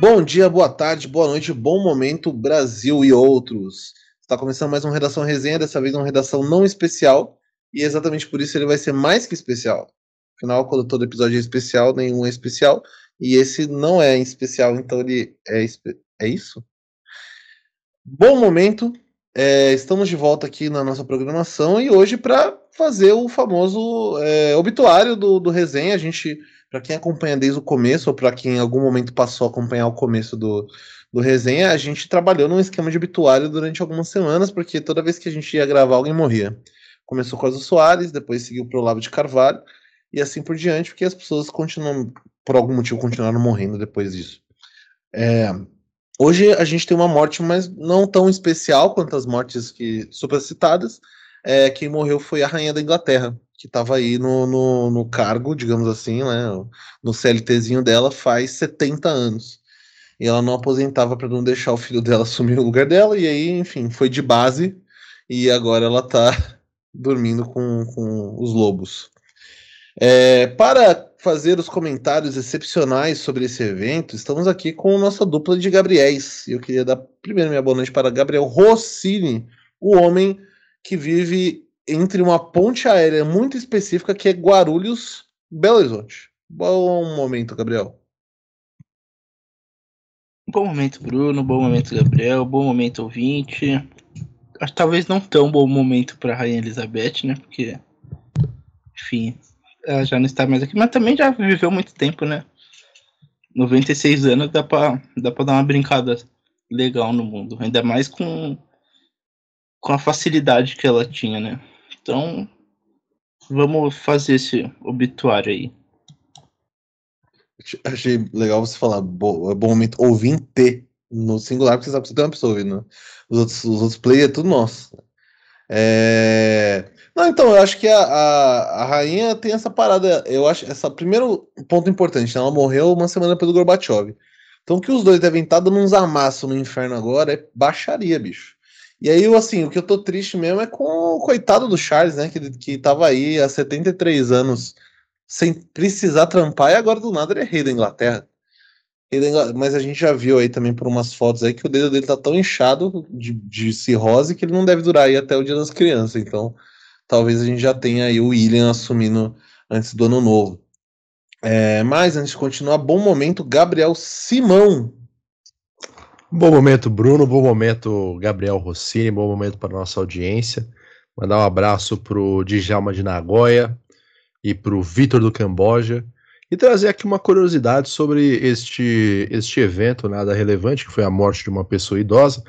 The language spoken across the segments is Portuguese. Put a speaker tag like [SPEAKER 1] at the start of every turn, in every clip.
[SPEAKER 1] Bom dia, boa tarde, boa noite, bom momento, Brasil e outros. Está começando mais uma Redação Resenha, dessa vez uma redação não especial, e exatamente por isso ele vai ser mais que especial. Afinal, quando todo episódio é especial, nenhum é especial, e esse não é especial, então ele é, é isso? Bom momento, é, estamos de volta aqui na nossa programação e hoje para fazer o famoso é, obituário do, do resenha. A gente, para quem acompanha desde o começo, ou para quem em algum momento passou a acompanhar o começo do, do resenha, a gente trabalhou num esquema de obituário durante algumas semanas, porque toda vez que a gente ia gravar, alguém morria. Começou com o Soares, depois seguiu para o de Carvalho, e assim por diante, porque as pessoas continuam, por algum motivo, continuaram morrendo depois disso. É, Hoje a gente tem uma morte, mas não tão especial quanto as mortes que supercitadas. É, quem morreu foi a rainha da Inglaterra, que estava aí no, no, no, cargo, digamos assim, né, no CLTzinho dela faz 70 anos. E ela não aposentava para não deixar o filho dela assumir o lugar dela, e aí, enfim, foi de base, e agora ela está dormindo com, com os lobos. É, para fazer os comentários excepcionais sobre esse evento, estamos aqui com nossa dupla de Gabriéis. E eu queria dar primeiro minha boa noite para Gabriel Rossini, o homem que vive entre uma ponte aérea muito específica que é Guarulhos, Belo Horizonte. Bom momento, Gabriel.
[SPEAKER 2] Bom momento, Bruno. Bom momento, Gabriel. Bom momento, ouvinte. Talvez não tão bom momento para Rainha Elizabeth, né? Porque, enfim, ela já não está mais aqui, mas também já viveu muito tempo, né? 96 anos dá pra, dá dar uma brincada legal no mundo. Ainda mais com, com a facilidade que ela tinha, né? Então, vamos fazer esse obituário aí.
[SPEAKER 1] Achei legal você falar é bom momento ouvinte no singular, porque você sabe que você tem uma pessoa ouvindo. Os outros, os outros players é tudo nosso. É... Não, então, eu acho que a, a, a, rainha tem essa parada. Eu acho essa primeiro ponto importante. Ela morreu uma semana do Gorbachev. Então, que os dois devem estar dando uns amassos no inferno agora é baixaria, bicho. E aí, assim, o que eu tô triste mesmo é com o coitado do Charles, né? Que, que tava aí há 73 anos sem precisar trampar e agora do nada ele é rei da Inglaterra. Mas a gente já viu aí também por umas fotos aí que o dedo dele tá tão inchado de, de cirrose que ele não deve durar aí até o dia das crianças. Então, talvez a gente já tenha aí o William assumindo antes do ano novo. É, mas antes de continuar, bom momento, Gabriel Simão.
[SPEAKER 3] Bom momento, Bruno. Bom momento, Gabriel Rossini. Bom momento para nossa audiência. Mandar um abraço para o Djalma de Nagoya e para o Vitor do Camboja. E trazer aqui uma curiosidade sobre este, este evento nada relevante, que foi a morte de uma pessoa idosa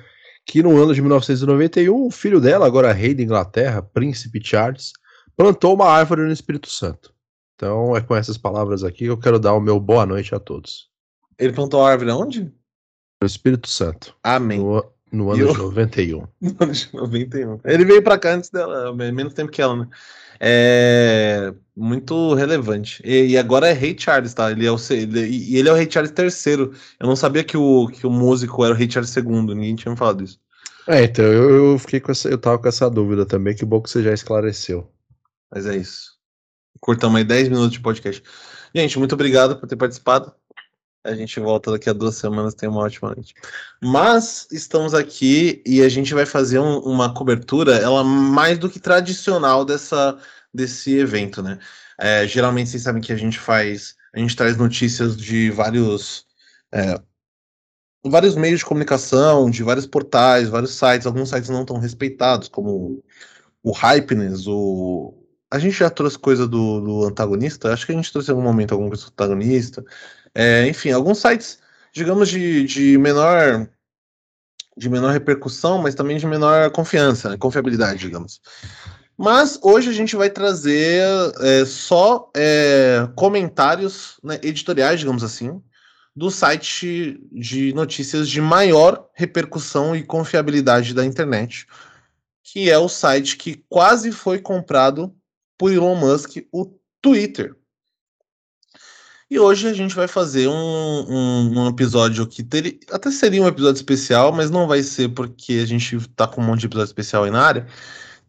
[SPEAKER 3] que no ano de 1991, o filho dela, agora rei da Inglaterra, príncipe Charles, plantou uma árvore no Espírito Santo. Então é com essas palavras aqui que eu quero dar o meu boa noite a todos.
[SPEAKER 1] Ele plantou a árvore onde?
[SPEAKER 3] No Espírito Santo.
[SPEAKER 1] Amém.
[SPEAKER 3] No, no ano eu... de 91.
[SPEAKER 1] No ano de 91. Ele veio para cá antes dela, menos tempo que ela, né? É muito relevante. E, e, agora é Rei Charles, tá? Ele é o, ele, e ele é o Rei Charles III. Eu não sabia que o, que o músico era o Rei Charles II, ninguém tinha me falado isso.
[SPEAKER 3] É, então eu, eu fiquei com essa, eu tava com essa dúvida também, que bom que você já esclareceu.
[SPEAKER 1] Mas é isso. Cortamos aí 10 minutos de podcast. Gente, muito obrigado por ter participado. A gente volta daqui a duas semanas, tem uma ótima noite. Mas estamos aqui e a gente vai fazer um, uma cobertura, ela mais do que tradicional dessa, desse evento, né? É, geralmente vocês sabem que a gente faz, a gente traz notícias de vários é, vários meios de comunicação, de vários portais, vários sites, alguns sites não tão respeitados, como o Hypeness, o a gente já trouxe coisa do, do antagonista, acho que a gente trouxe em algum momento alguma coisa do antagonista. É, enfim, alguns sites, digamos, de, de menor de menor repercussão, mas também de menor confiança, né, confiabilidade, digamos. Mas hoje a gente vai trazer é, só é, comentários né, editoriais, digamos assim, do site de notícias de maior repercussão e confiabilidade da internet, que é o site que quase foi comprado por Elon Musk, o Twitter. E hoje a gente vai fazer um, um, um episódio que teria, até seria um episódio especial, mas não vai ser porque a gente tá com um monte de episódio especial aí na área.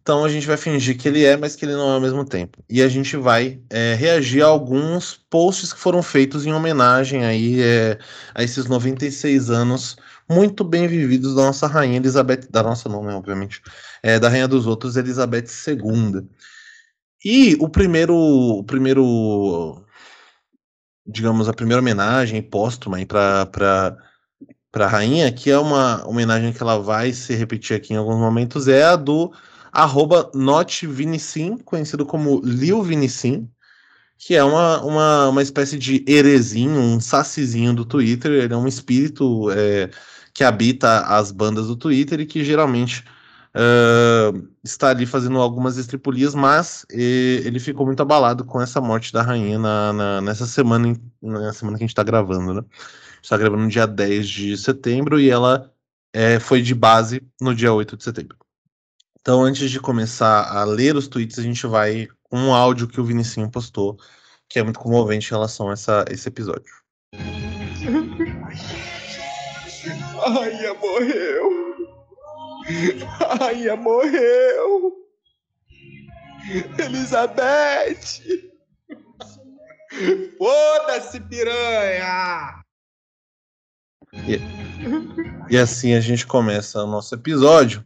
[SPEAKER 1] Então a gente vai fingir que ele é, mas que ele não é ao mesmo tempo. E a gente vai é, reagir a alguns posts que foram feitos em homenagem aí é, a esses 96 anos muito bem vividos da nossa rainha Elizabeth, da nossa não, né, obviamente, é, da rainha dos outros, Elizabeth II. E o primeiro, o primeiro, digamos, a primeira homenagem póstuma para para a rainha, que é uma homenagem que ela vai se repetir aqui em alguns momentos, é a do arroba notvinicim, conhecido como Lil Vinicim, que é uma, uma, uma espécie de heresinho, um sacizinho do Twitter, ele é um espírito é, que habita as bandas do Twitter e que geralmente uh, está ali fazendo algumas estripulias, mas e, ele ficou muito abalado com essa morte da rainha na, na, nessa semana, na semana que a gente está gravando, né? está gravando no dia 10 de setembro e ela é, foi de base no dia 8 de setembro. Então, antes de começar a ler os tweets, a gente vai com um áudio que o Vinicinho postou, que é muito comovente em relação a essa, esse episódio.
[SPEAKER 4] Rainha morreu! Rainha morreu! Elizabeth! Foda-se, piranha!
[SPEAKER 1] E, e assim a gente começa o nosso episódio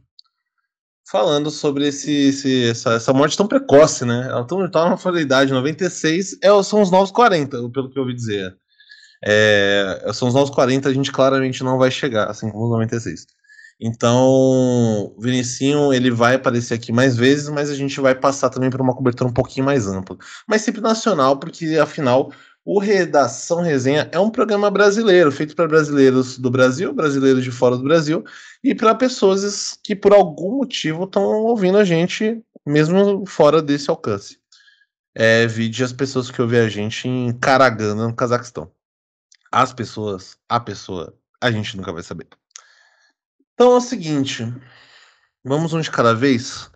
[SPEAKER 1] falando sobre esse, esse essa, essa, morte tão precoce, né? Ela tão, tá numa fatalidade, 96 é, são os novos 40, pelo que eu ouvi dizer. É, são os novos 40, a gente claramente não vai chegar, assim como os 96. Então, o Vinicinho ele vai aparecer aqui mais vezes, mas a gente vai passar também por uma cobertura um pouquinho mais ampla. Mas sempre nacional, porque afinal o Redação Resenha é um programa brasileiro, feito para brasileiros do Brasil, brasileiros de fora do Brasil, e para pessoas que por algum motivo estão ouvindo a gente, mesmo fora desse alcance. É, vide as pessoas que ouvem a gente em Karaganda, no Cazaquistão. As pessoas, a pessoa, a gente nunca vai saber. Então é o seguinte, vamos um de cada vez.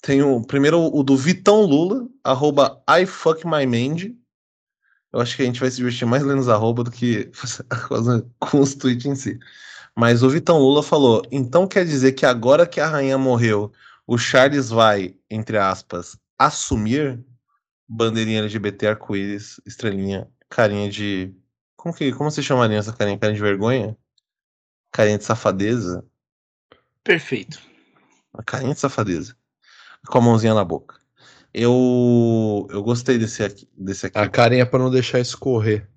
[SPEAKER 1] Tem o primeiro o do Vitão Lula, arroba ifuckmymend, eu acho que a gente vai se divertir mais lendo os arroba do que com os tweets em si. Mas o Vitão Lula falou: então quer dizer que agora que a rainha morreu, o Charles vai, entre aspas, assumir bandeirinha LGBT, arco-íris, estrelinha, carinha de. Como, que, como você chamaria essa carinha? Carinha de vergonha? Carinha de safadeza?
[SPEAKER 2] Perfeito.
[SPEAKER 1] Uma carinha de safadeza. Com a mãozinha na boca. Eu, eu gostei desse aqui, desse aqui.
[SPEAKER 3] A carinha para não deixar escorrer.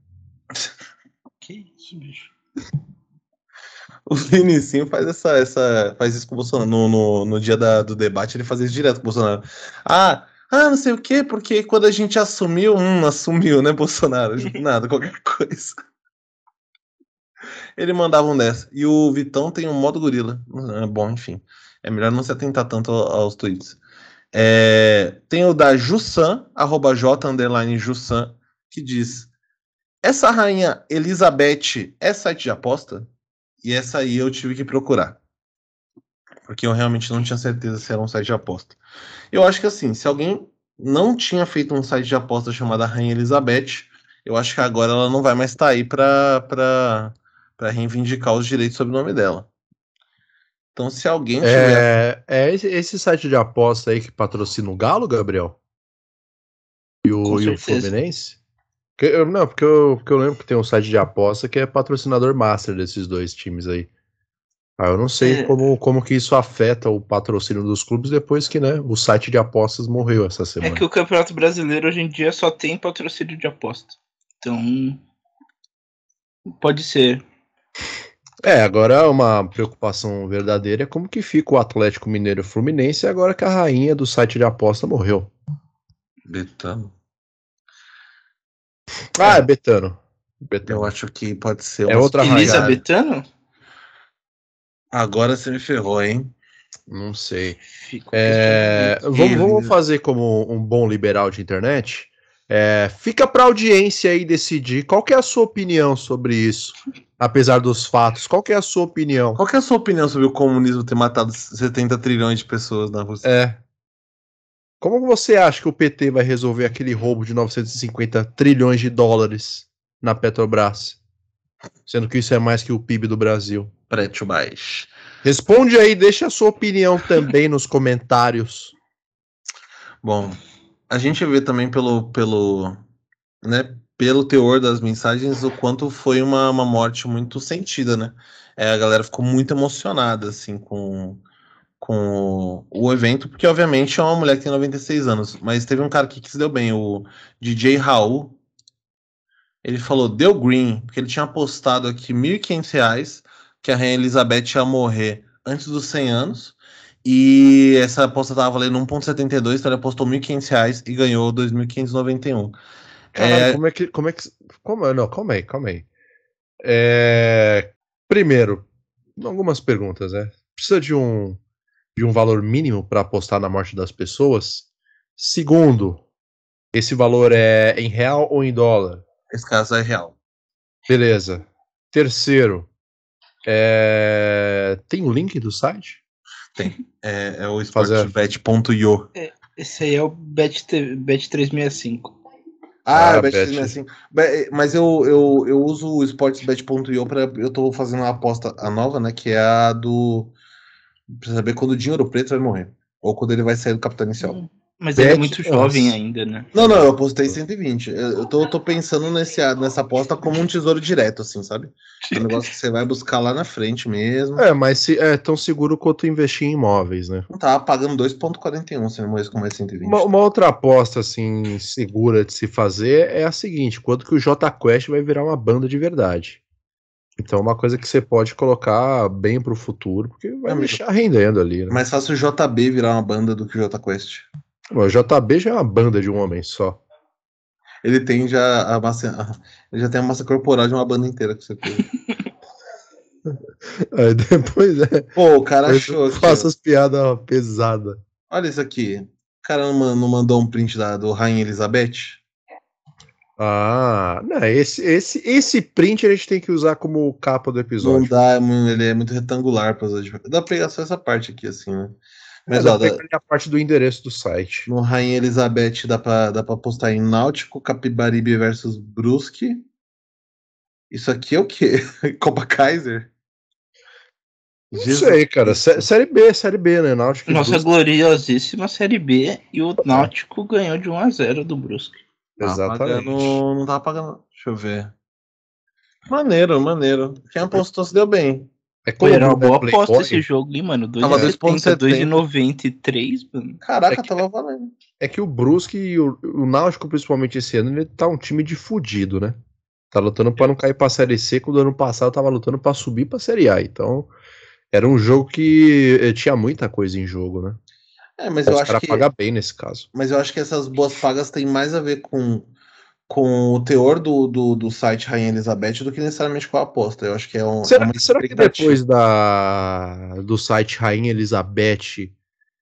[SPEAKER 2] que isso, bicho?
[SPEAKER 1] O Vinicinho faz essa, essa, faz isso com o Bolsonaro. No, no, no dia da, do debate, ele faz isso direto com o Bolsonaro. Ah, ah, não sei o quê, porque quando a gente assumiu, hum, assumiu, né, Bolsonaro? Nada, qualquer coisa. Ele mandava um dessa. E o Vitão tem um modo gorila. É bom, enfim. É melhor não se atentar tanto aos tweets. É, tem o da Jussan, arroba J underline Jussan, que diz: Essa rainha Elizabeth é site de aposta? E essa aí eu tive que procurar. Porque eu realmente não tinha certeza se era um site de aposta. Eu acho que assim, se alguém não tinha feito um site de aposta chamado Rainha Elizabeth, eu acho que agora ela não vai mais estar tá aí para reivindicar os direitos sobre o nome dela. Então, se alguém
[SPEAKER 3] tiver. É, é esse, site de aposta aí que patrocina o Galo, Gabriel? E o, e o Fluminense? Porque, não, porque eu, porque eu lembro que tem um site de aposta que é patrocinador master desses dois times aí. Ah, eu não sei é. como, como que isso afeta o patrocínio dos clubes depois que né, o site de apostas morreu essa semana.
[SPEAKER 2] É que o Campeonato Brasileiro hoje em dia só tem patrocínio de aposta. Então. Pode ser.
[SPEAKER 3] É, agora uma preocupação verdadeira é como que fica o Atlético Mineiro Fluminense agora que a rainha do site de aposta morreu.
[SPEAKER 1] Betano.
[SPEAKER 3] Ah, é, Betano.
[SPEAKER 1] Betano. Eu acho que pode ser.
[SPEAKER 3] É outra
[SPEAKER 2] rainha. Elisa Betano?
[SPEAKER 1] Agora você me ferrou, hein?
[SPEAKER 3] Não sei. É, vamos, vamos fazer como um bom liberal de internet. É, fica para audiência aí decidir qual é a sua opinião sobre isso apesar dos fatos. Qual é a sua opinião?
[SPEAKER 1] Qual é a sua opinião sobre o comunismo ter matado 70 trilhões de pessoas na Rússia?
[SPEAKER 3] É. Como você acha que o PT vai resolver aquele roubo de 950 trilhões de dólares na Petrobras? Sendo que isso é mais que o PIB do Brasil.
[SPEAKER 1] Preto mais.
[SPEAKER 3] Responde aí, deixa a sua opinião também nos comentários.
[SPEAKER 1] Bom, a gente vê também pelo, pelo, né, pelo teor das mensagens o quanto foi uma, uma morte muito sentida, né? É, a galera ficou muito emocionada, assim, com, com o evento, porque obviamente é uma mulher que tem 96 anos, mas teve um cara aqui que se deu bem, o DJ Raul. Ele falou, deu green, porque ele tinha apostado aqui R$ 1.500 que a Rainha Elizabeth ia morrer antes dos 100 anos. E essa aposta tava valendo 1,72, então ele apostou R$ 1.500 e ganhou 2.591.
[SPEAKER 3] Caralho,
[SPEAKER 1] É-
[SPEAKER 3] como é que. Como é que. Como, não, calma aí, calma aí. É, primeiro, algumas perguntas, né? Precisa de um, de um valor mínimo para apostar na morte das pessoas? Segundo, esse valor é em real ou em dólar?
[SPEAKER 1] Esse caso é real.
[SPEAKER 3] Beleza. Terceiro, é, tem o link do site?
[SPEAKER 1] É, é o
[SPEAKER 3] Fazer-
[SPEAKER 1] sportbet.io.
[SPEAKER 2] Esse aí é o Bet, Bet 365.
[SPEAKER 1] Ah,
[SPEAKER 3] Ah,
[SPEAKER 1] Bet
[SPEAKER 3] Bet.
[SPEAKER 1] 365. Be- Mas eu, eu, eu uso o sportsbet.io para eu tô fazendo uma aposta a nova, né, que é a do pra saber quando o dinheiro preto vai morrer ou quando ele vai sair do capital inicial.
[SPEAKER 2] Mas ele é
[SPEAKER 3] Bet
[SPEAKER 2] muito jovem ainda, né?
[SPEAKER 1] Não, não, eu apostei 120. Eu, eu tô, eu tô pensando nesse, nessa aposta como um tesouro direto, assim, sabe? É um negócio que você vai buscar lá na frente mesmo.
[SPEAKER 3] É, mas se, é tão seguro quanto investir em imóveis, né?
[SPEAKER 1] Não tava pagando 2,41 se não morresse com mais 120.
[SPEAKER 3] Uma, uma outra aposta assim segura de se fazer é a seguinte: quanto que o J Quest vai virar uma banda de verdade. Então, uma coisa que você pode colocar bem pro futuro, porque vai
[SPEAKER 1] É,
[SPEAKER 3] deixar rendendo ali. Né?
[SPEAKER 1] Mais fácil o JB virar uma banda do que o J Quest.
[SPEAKER 3] O JB já é uma banda de um homem só.
[SPEAKER 1] Ele tem já a massa. Ele já tem a massa corporal de uma banda inteira você fez.
[SPEAKER 3] Aí depois é.
[SPEAKER 1] Pô, o cara achou.
[SPEAKER 3] Faça
[SPEAKER 1] ó.
[SPEAKER 3] as piadas pesadas.
[SPEAKER 1] Olha isso aqui. O cara não man- não mandou um print da, do Rainha Elizabeth?
[SPEAKER 3] Ah, não, esse, esse, esse print a gente tem que usar como capa do
[SPEAKER 1] Não
[SPEAKER 3] episódio.
[SPEAKER 1] dá, mano, ele é muito retangular pra usar de. Dá pra pegar só essa parte aqui, assim, né? Mas,
[SPEAKER 3] Mas
[SPEAKER 1] ó, da-
[SPEAKER 3] a parte do endereço do site.
[SPEAKER 1] no Rainha Elizabeth dá pra, dá pra postar em Náutico, Capibaribe versus Brusque. Isso aqui é o quê? Copa Kaiser?
[SPEAKER 3] Não
[SPEAKER 1] Jesus
[SPEAKER 3] sei, cara. Sé- Série B, Série B, né? Náutico
[SPEAKER 2] Nossa
[SPEAKER 3] Brusque.
[SPEAKER 2] gloriosíssima Série B e o Náutico ganhou de 1 a 0 do Brusque.
[SPEAKER 3] Exatamente.
[SPEAKER 1] pagando- não tava pagando. Deixa eu ver. Maneiro, maneiro. Quem apostou se deu bem.
[SPEAKER 3] É
[SPEAKER 2] Pô, era uma
[SPEAKER 3] como
[SPEAKER 2] boa aposta esse jogo, hein, mano?
[SPEAKER 1] Tava
[SPEAKER 2] 2,70,
[SPEAKER 1] 2,70.
[SPEAKER 2] 2,93, mano.
[SPEAKER 1] Caraca,
[SPEAKER 3] É que-
[SPEAKER 1] tava valendo.
[SPEAKER 3] É que o Brusque e o, o Náutico, principalmente esse ano, ele tá um time de fudido, né? Tá lutando pra não cair pra Série C, quando ano passado tava lutando pra subir pra Série A. Então, era um jogo que eh, tinha muita coisa em jogo, né?
[SPEAKER 1] É, mas
[SPEAKER 3] Os
[SPEAKER 1] eu acho que.
[SPEAKER 3] pagam bem nesse caso.
[SPEAKER 1] Mas eu acho que essas boas pagas têm mais a ver com, com o teor do, do, do site Rainha Elizabeth do que necessariamente com a aposta. Eu acho que é, um, é
[SPEAKER 3] Será,
[SPEAKER 1] uma
[SPEAKER 3] será que depois da, do site Rainha Elizabeth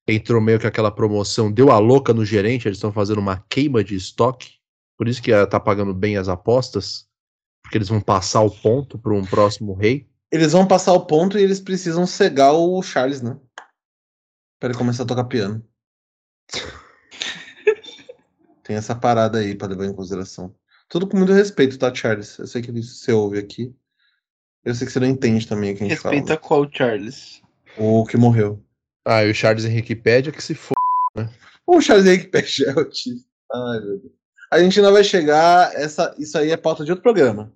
[SPEAKER 3] entrou meio que aquela promoção, deu a louca no gerente, eles estão fazendo uma queima de estoque? Por isso que ela tá pagando bem as apostas? Porque eles vão passar o ponto para um próximo rei?
[SPEAKER 1] Eles vão passar o ponto e eles precisam cegar o Charles, né? Pra ele começar a tocar piano. Tem essa parada aí pra levar em consideração. Tudo com muito respeito, tá, Charles? Eu sei que você ouve aqui. Eu sei que você não entende também o que a gente
[SPEAKER 2] Respeita
[SPEAKER 1] fala.
[SPEAKER 2] qual, Charles?
[SPEAKER 1] O que morreu.
[SPEAKER 3] Ah, e o Charles Henrique Pédia que se for.
[SPEAKER 1] O Charles Henrique Peixe é autista. Ai, meu Deus. A gente ainda vai chegar. Essa, isso aí é pauta de outro programa.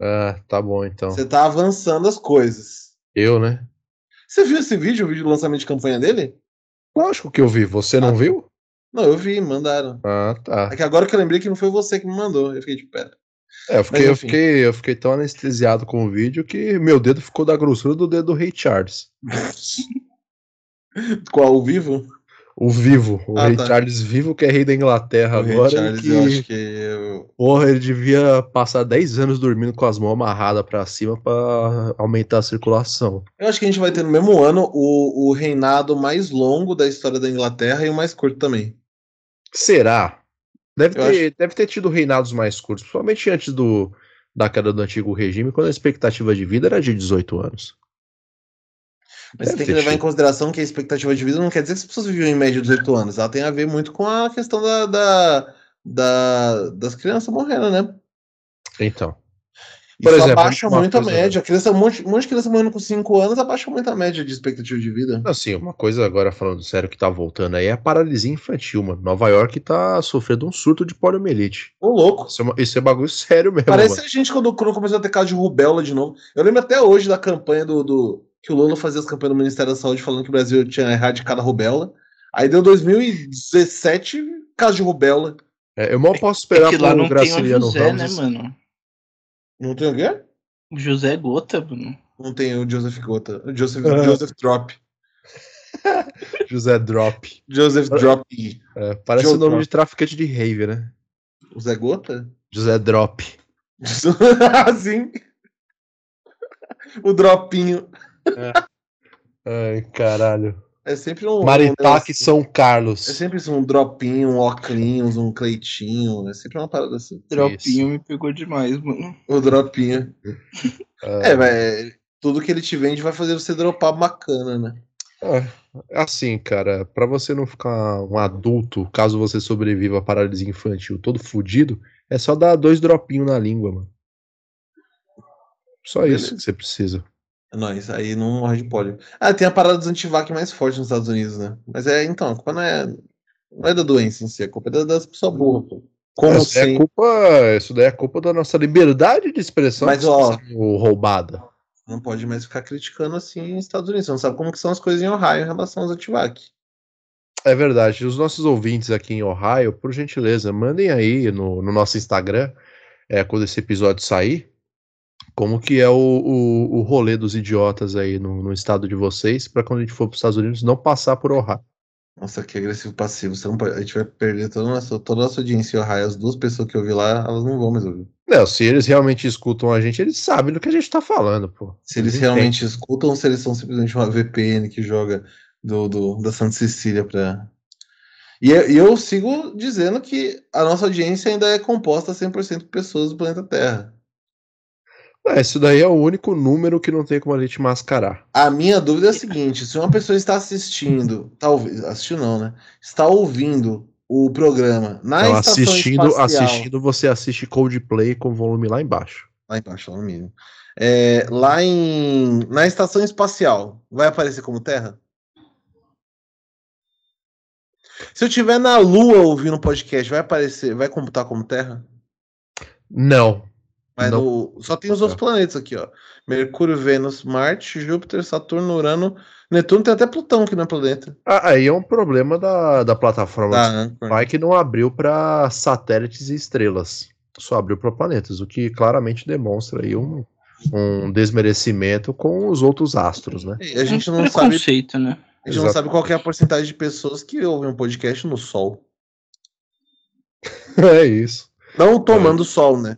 [SPEAKER 3] Ah, tá bom então.
[SPEAKER 1] Você tá avançando as coisas.
[SPEAKER 3] Eu, né?
[SPEAKER 1] Você viu esse vídeo, o vídeo do lançamento de campanha dele?
[SPEAKER 3] Lógico que eu vi. Você não
[SPEAKER 1] Ah.
[SPEAKER 3] viu?
[SPEAKER 1] Não, eu vi, mandaram.
[SPEAKER 3] Ah, tá.
[SPEAKER 1] É que agora que eu lembrei que não foi você que me mandou. Eu fiquei de pé.
[SPEAKER 3] É, eu fiquei,
[SPEAKER 1] Mas,
[SPEAKER 3] eu, fiquei, eu fiquei tão anestesiado com o vídeo que meu dedo ficou da grossura do dedo do Rei Charles.
[SPEAKER 1] Qual? O vivo?
[SPEAKER 3] O vivo, o
[SPEAKER 1] Ah,
[SPEAKER 3] Rei
[SPEAKER 1] tá.
[SPEAKER 3] Charles vivo, que é rei da Inglaterra
[SPEAKER 1] O Rei
[SPEAKER 3] agora.
[SPEAKER 1] Charles,
[SPEAKER 3] que,
[SPEAKER 1] eu acho que. eu-
[SPEAKER 3] Porra, ele devia passar 10 anos dormindo com as mãos amarradas pra cima pra aumentar a circulação.
[SPEAKER 1] Eu acho que a gente vai ter no mesmo ano o, o reinado mais longo da história da Inglaterra e o mais curto também.
[SPEAKER 3] Será? Deve ter, deve ter tido reinados mais curtos, principalmente antes do, da queda do antigo regime, quando a expectativa de vida era de 18 anos.
[SPEAKER 1] Mas você tem que levar em
[SPEAKER 3] tido.
[SPEAKER 1] consideração que a expectativa de vida não quer dizer que as pessoas viviam em média 18 anos. Ela tem a ver muito com a questão da, da- da- das crianças morrendo, né?
[SPEAKER 3] Então.
[SPEAKER 1] Isso
[SPEAKER 3] Por exemplo,
[SPEAKER 1] abaixa muito a média. Criança, um, monte, um monte de criança morrendo com 5 anos abaixa muito a média de expectativa de vida.
[SPEAKER 3] Assim, uma coisa agora falando sério que tá voltando aí é a paralisia infantil, mano. Nova York tá sofrendo um surto de poliomielite.
[SPEAKER 1] Ô, louco.
[SPEAKER 3] Isso é, uma- isso é bagulho sério mesmo,
[SPEAKER 1] Parece
[SPEAKER 3] mano.
[SPEAKER 1] a gente quando, quando começou a ter caso de rubéola de novo. Eu lembro até hoje da campanha do, do- que o Lula fazia as campanhas do Ministério da Saúde falando que o Brasil tinha erradicado a rubéola. Aí deu 2017 caso de rubéola.
[SPEAKER 3] É, eu mal posso
[SPEAKER 2] É
[SPEAKER 3] esperar
[SPEAKER 2] que lá
[SPEAKER 3] pro
[SPEAKER 2] não tem o
[SPEAKER 3] Graciliano
[SPEAKER 2] José, né,
[SPEAKER 3] Ramos.
[SPEAKER 2] mano?
[SPEAKER 1] Não tem o quê?
[SPEAKER 2] O José Gota, mano.
[SPEAKER 1] Não tem o Joseph Gota. O Joseph. Joseph Drop.
[SPEAKER 3] José Drop.
[SPEAKER 1] Joseph Drop.
[SPEAKER 3] É, parece
[SPEAKER 1] Joe
[SPEAKER 3] o nome
[SPEAKER 1] Drop.
[SPEAKER 3] de traficante de rave, né?
[SPEAKER 1] O Zé Gota?
[SPEAKER 3] José Drop.
[SPEAKER 1] assim. O dropinho.
[SPEAKER 3] Ai, caralho.
[SPEAKER 1] É sempre um. um
[SPEAKER 3] Maritaque
[SPEAKER 1] negócio-
[SPEAKER 3] São Carlos.
[SPEAKER 1] É sempre isso, um dropinho, um oclinhos, um cleitinho. É sempre uma parada assim.
[SPEAKER 2] Dropinho me pegou demais, mano.
[SPEAKER 1] O dropinho. É, vai. Tudo que ele te vende vai fazer você dropar bacana, né?
[SPEAKER 3] é, assim, cara, pra você não ficar um adulto, caso você sobreviva à paralisia infantil todo fudido, é só dar dois dropinhos na língua, mano. Só isso
[SPEAKER 1] Beleza.
[SPEAKER 3] que você precisa.
[SPEAKER 1] Não, isso aí não morre de pólio. Ah, tem a parada dos antivac mais forte nos Estados Unidos, né? Mas é, então, a culpa não é, não é da doença em si, a culpa é da- das pessoas burras, pô. Como
[SPEAKER 3] isso, daí é
[SPEAKER 1] sem.
[SPEAKER 3] culpa, isso daí é culpa da nossa liberdade de expressão
[SPEAKER 1] Mas, ó,
[SPEAKER 3] roubada.
[SPEAKER 1] Não pode mais ficar criticando assim nos Estados Unidos. Você não sabe como que são as coisas em Ohio em relação aos antivac.
[SPEAKER 3] É verdade. Os nossos ouvintes aqui em Ohio, por gentileza, mandem aí no, no nosso Instagram, é, quando esse episódio sair, como que é o, o, o rolê dos idiotas aí no, no estado de vocês, pra quando a gente for para os Estados Unidos não passar por Ohio.
[SPEAKER 1] Nossa, que agressivo passivo. A gente vai perder toda a nossa, toda a nossa audiência em Ohio. As duas pessoas que eu vi lá, elas não vão mais ouvir.
[SPEAKER 3] Não, se eles realmente escutam a gente, eles sabem do que a gente tá falando, pô.
[SPEAKER 1] Se eles
[SPEAKER 3] entendem.
[SPEAKER 1] realmente escutam ou se eles são simplesmente uma VPN que joga do, do- da Santa Cecília pra. E eu, eu sigo dizendo que a nossa audiência ainda é composta 100% por pessoas do planeta Terra.
[SPEAKER 3] É, isso daí é o único número que não tem como a gente mascarar.
[SPEAKER 1] A minha dúvida é a seguinte: se uma pessoa está assistindo, tá ouvindo, assistiu não, né? Está ouvindo o programa na
[SPEAKER 3] Então,
[SPEAKER 1] estação
[SPEAKER 3] assistindo,
[SPEAKER 1] espacial,
[SPEAKER 3] assistindo, você assiste Coldplay com volume lá embaixo.
[SPEAKER 1] lá embaixo, lá no mínimo, é, lá em na estação espacial, vai aparecer como Terra? Se eu estiver na Lua ouvindo o podcast, vai aparecer, vai computar como Terra?
[SPEAKER 3] Não.
[SPEAKER 1] Mas no- só tem os outros planetas aqui, ó. Mercúrio, Vênus, Marte, Júpiter, Saturno, Urano, Netuno, tem até Plutão que não é planeta.
[SPEAKER 3] Ah, Aí é um problema da, da plataforma
[SPEAKER 1] Tá, né?
[SPEAKER 3] Spotify que não abriu para satélites e estrelas. Só abriu para planetas, o que claramente demonstra aí um, um desmerecimento com os outros astros, né?
[SPEAKER 1] E A gente
[SPEAKER 2] Um
[SPEAKER 1] não sabe,
[SPEAKER 2] né?
[SPEAKER 1] a gente não sabe qual que é a porcentagem de pessoas que ouvem um podcast no Sol.
[SPEAKER 3] É isso.
[SPEAKER 1] Não tomando sol, né?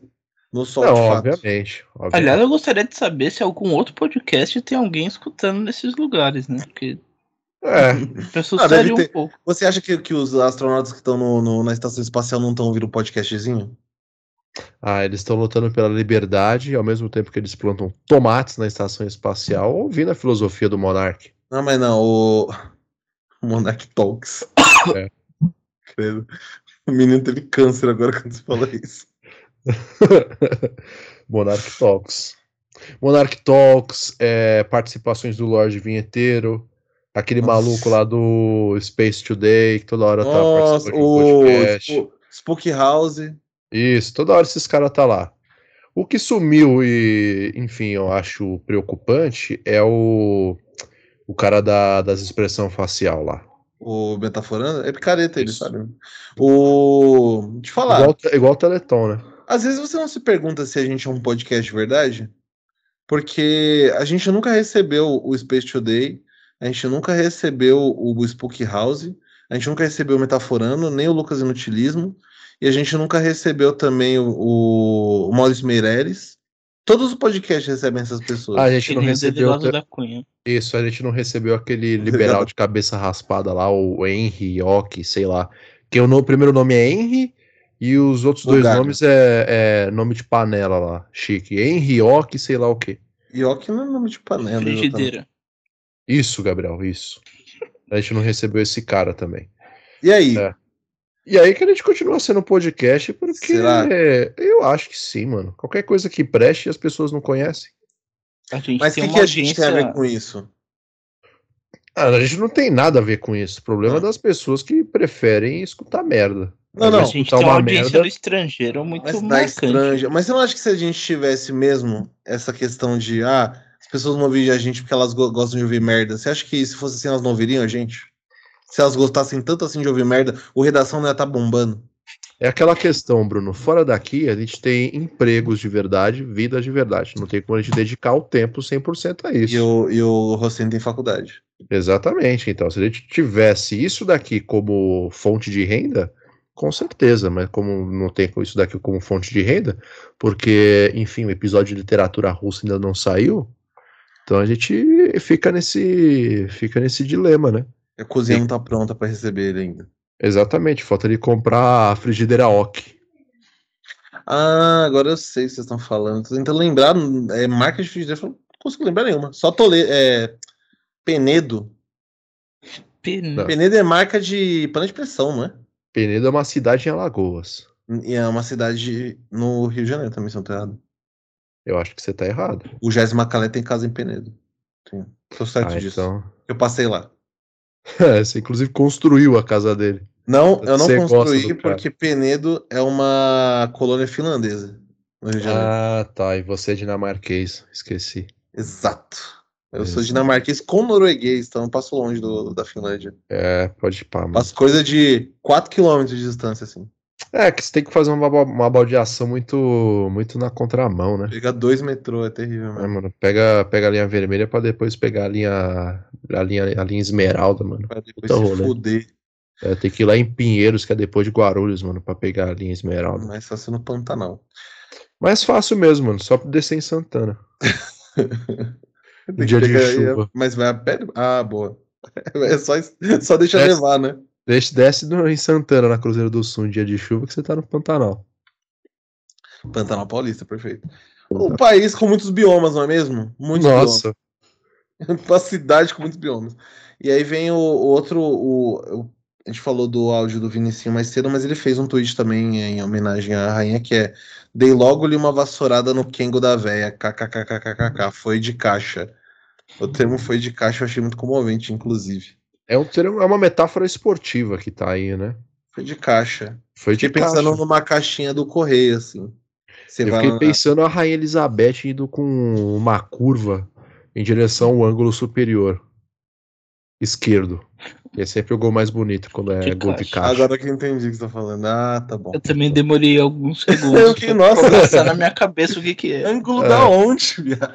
[SPEAKER 1] No sol,
[SPEAKER 3] Não,
[SPEAKER 1] de fato.
[SPEAKER 3] obviamente. obviamente.
[SPEAKER 2] Aliás, eu gostaria de saber se algum outro podcast tem alguém escutando nesses lugares, né? Porque
[SPEAKER 3] É,
[SPEAKER 1] Ah,
[SPEAKER 2] um pouco.
[SPEAKER 1] Você acha que, que os astronautas que estão no, no- na estação espacial não estão ouvindo o podcastzinho?
[SPEAKER 3] ah, eles estão lutando pela liberdade, ao mesmo tempo que eles plantam tomates na estação espacial, ouvindo a filosofia do Monark.
[SPEAKER 1] Não, mas não, o. o Monarch Talks.
[SPEAKER 3] É.
[SPEAKER 1] Credo. O menino teve câncer agora quando você falou isso.
[SPEAKER 3] Monarch Talks. Monarch Talks, é, participações do Lorde Vinheteiro, aquele
[SPEAKER 1] Nossa.
[SPEAKER 3] maluco lá do Space Today, que toda hora tá
[SPEAKER 1] Nossa,
[SPEAKER 3] participando de um
[SPEAKER 1] o
[SPEAKER 3] podcast.
[SPEAKER 1] Spo- Spook House.
[SPEAKER 3] Isso, toda hora esses caras tá lá. O que sumiu e, enfim, eu acho preocupante é o, o cara da, das expressão facial lá.
[SPEAKER 1] O Metaforando. É picareta ele,
[SPEAKER 3] Isso.
[SPEAKER 1] sabe? O. Te falar.
[SPEAKER 3] Igual, igual o Teleton, né?
[SPEAKER 1] Às vezes você não se pergunta se a gente é um podcast de verdade, porque a gente nunca recebeu o Space Today, a gente nunca recebeu o Spook House, a gente nunca recebeu o Metaforando, nem o Lucas Inutilismo, e a gente nunca recebeu também o, o Maurício Meirelles. Todos os podcasts recebem essas pessoas.
[SPEAKER 3] Ah, a gente não recebeu.
[SPEAKER 2] Dedilado da Cunha.
[SPEAKER 3] Isso, a gente não recebeu aquele liberal de cabeça raspada lá, o Henry Ock, sei lá. Que o, no- o primeiro nome é Henry e os outros dois
[SPEAKER 1] Bugado.
[SPEAKER 3] nomes é, é nome de panela lá, chique. Henry Ock, sei lá o quê.
[SPEAKER 1] Ioki não é nome de panela. exatamente.
[SPEAKER 2] Frigideira.
[SPEAKER 3] Isso, Gabriel, isso. A gente não recebeu esse cara também.
[SPEAKER 1] E aí?
[SPEAKER 3] É. E aí que a gente continua sendo podcast, porque
[SPEAKER 1] Será?
[SPEAKER 3] eu acho que sim, mano. Qualquer coisa que preste as pessoas não conhecem.
[SPEAKER 1] Mas o
[SPEAKER 2] tem
[SPEAKER 1] que, que a gente tem a ver com isso?
[SPEAKER 3] Ah, a gente não tem nada a ver com isso. O problema é
[SPEAKER 1] Ah.
[SPEAKER 3] das pessoas que preferem escutar merda.
[SPEAKER 1] Não,
[SPEAKER 3] Mas
[SPEAKER 1] não.
[SPEAKER 2] a gente
[SPEAKER 3] escutar
[SPEAKER 2] tem uma
[SPEAKER 3] uma
[SPEAKER 2] audiência
[SPEAKER 3] merda-
[SPEAKER 2] no estrangeiro muito
[SPEAKER 1] Mas
[SPEAKER 2] marcante.
[SPEAKER 1] estranja. Mas você não acha que se a gente tivesse mesmo essa questão de ah, as pessoas não ouvem a gente porque elas go- gostam de ouvir merda, você acha que se fosse assim elas não ouviriam a gente? Se elas gostassem tanto assim de ouvir merda, o redação não ia estar bombando.
[SPEAKER 3] É aquela questão, Bruno. Fora daqui, a gente tem empregos de verdade, vidas de verdade. Não tem como a gente dedicar o tempo 100% a isso.
[SPEAKER 1] E o, e o Rossini tem faculdade.
[SPEAKER 3] Exatamente. Então, se a gente tivesse isso daqui como fonte de renda, com certeza, mas como não tem isso daqui como fonte de renda, porque, enfim, o episódio de literatura russa ainda não saiu, então a gente fica nesse, fica nesse dilema, né?
[SPEAKER 1] A cozinha não tá pronta para receber ele ainda.
[SPEAKER 3] Exatamente, falta ele comprar a frigideira OK.
[SPEAKER 1] Ah, agora eu sei o que vocês estão falando. Tô tentando lembrar, é, marca de frigideira, eu não consigo lembrar nenhuma. Só Tole é, Penedo.
[SPEAKER 2] Pena.
[SPEAKER 1] Penedo é marca de panela de pressão, não é?
[SPEAKER 3] Penedo é uma cidade em Alagoas.
[SPEAKER 1] E é uma cidade no Rio de Janeiro também, se eu não tô errado.
[SPEAKER 3] Eu acho que você tá errado.
[SPEAKER 1] O Jéssica Macalé tem casa em Penedo. Sim. Tô certo
[SPEAKER 3] Ah,
[SPEAKER 1] disso.
[SPEAKER 3] então.
[SPEAKER 1] Eu passei lá.
[SPEAKER 3] você inclusive construiu a casa dele.
[SPEAKER 1] Não, eu não
[SPEAKER 3] Você
[SPEAKER 1] construí porque Penedo é uma colônia finlandesa no Rio de Janeiro.
[SPEAKER 3] Ah, tá. E você é dinamarquês. Esqueci.
[SPEAKER 1] Exato. Eu sou
[SPEAKER 3] Exato.
[SPEAKER 1] dinamarquês com norueguês, então eu passo longe do, da Finlândia.
[SPEAKER 3] É, pode ir pá, mano.
[SPEAKER 1] Passo coisa de 4 km de distância, assim.
[SPEAKER 3] É, que você tem que fazer uma, uma baldeação muito, muito na contramão, né?
[SPEAKER 1] Pegar dois metrô é terrível,
[SPEAKER 3] É,
[SPEAKER 1] mano.
[SPEAKER 3] mano, pega, pega a linha vermelha pra depois pegar a linha, a linha, a linha esmeralda, mano.
[SPEAKER 1] Pra depois
[SPEAKER 3] Puta
[SPEAKER 1] se
[SPEAKER 3] rolê.
[SPEAKER 1] fuder.
[SPEAKER 3] É, tem que ir lá em Pinheiros, que é depois de Guarulhos, mano, pra pegar a linha esmeralda.
[SPEAKER 1] Mas só sendo Pantanal.
[SPEAKER 3] Mais fácil mesmo, mano, só descer em Santana.
[SPEAKER 1] Tem que
[SPEAKER 3] dia de
[SPEAKER 1] pegar-
[SPEAKER 3] chuva.
[SPEAKER 1] Mas vai a pé? Ah, boa. É só, só deixa
[SPEAKER 3] Desce.
[SPEAKER 1] levar, né?
[SPEAKER 3] Desce, desce no- em Santana, na Cruzeiro do Sul, um dia de chuva, que você tá no Pantanal.
[SPEAKER 1] Pantanal Paulista, perfeito. Um país com muitos biomas, não é mesmo? Muitos
[SPEAKER 3] Nossa,
[SPEAKER 1] biomas. Uma cidade com muitos biomas. E aí vem o, o outro. O, o- a gente falou do áudio do Vinicinho mais cedo, mas ele fez um tweet também em homenagem à rainha, que é Dei logo-lhe uma vassourada no Kengo da véia. KKKKKK. Foi de caixa. O termo foi de caixa, eu achei muito comovente, inclusive.
[SPEAKER 3] é, um, termo- é uma metáfora esportiva que tá aí, né?
[SPEAKER 1] Foi de caixa.
[SPEAKER 3] Foi de
[SPEAKER 1] Fiquei pensando
[SPEAKER 3] caixa.
[SPEAKER 1] numa caixinha do correio, assim. Você
[SPEAKER 3] Eu fiquei
[SPEAKER 1] lá-
[SPEAKER 3] pensando a Rainha Elizabeth indo com uma curva em direção ao ângulo superior esquerdo. E é sempre o gol mais bonito quando é
[SPEAKER 2] De
[SPEAKER 3] gol de
[SPEAKER 2] caixa.
[SPEAKER 3] caixa.
[SPEAKER 1] Agora que eu entendi o que você tá falando. Ah, tá bom.
[SPEAKER 2] Eu também demorei alguns
[SPEAKER 1] Eu
[SPEAKER 2] segundos
[SPEAKER 1] que- nossa.
[SPEAKER 2] passar na minha cabeça o que que é.
[SPEAKER 1] Ângulo
[SPEAKER 3] É.
[SPEAKER 1] da onde, viado?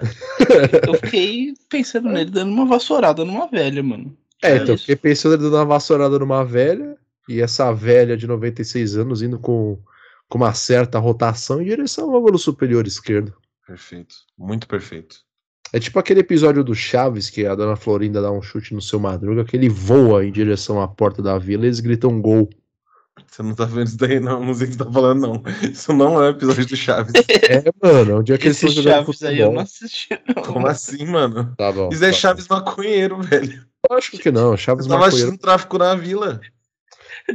[SPEAKER 2] Eu fiquei pensando nele dando uma vassourada numa velha, mano.
[SPEAKER 3] É,
[SPEAKER 2] É
[SPEAKER 3] então
[SPEAKER 2] isso.
[SPEAKER 3] fiquei pensando ele dando uma vassourada numa velha, e essa velha de 96 anos indo com, com uma certa rotação em direção ao ângulo superior esquerdo.
[SPEAKER 1] Perfeito. Muito perfeito.
[SPEAKER 3] É tipo aquele episódio do Chaves, que a dona Florinda dá um chute no seu madruga, que ele voa em direção à porta da vila e eles gritam gol.
[SPEAKER 1] Você não tá vendo isso daí, não. Não sei o que você tá falando, não. Isso não é um episódio do Chaves.
[SPEAKER 3] É, mano, é um dia que eles
[SPEAKER 2] Esse
[SPEAKER 3] estão jogando
[SPEAKER 2] Chaves aí eu não assisti, não.
[SPEAKER 1] Como assim, mano?
[SPEAKER 3] Tá bom.
[SPEAKER 1] Isso é
[SPEAKER 3] tá
[SPEAKER 1] Chaves maconheiro, velho.
[SPEAKER 3] Acho que não, Chaves
[SPEAKER 1] Você tava
[SPEAKER 3] maconheiro.
[SPEAKER 1] assistindo tráfico na vila.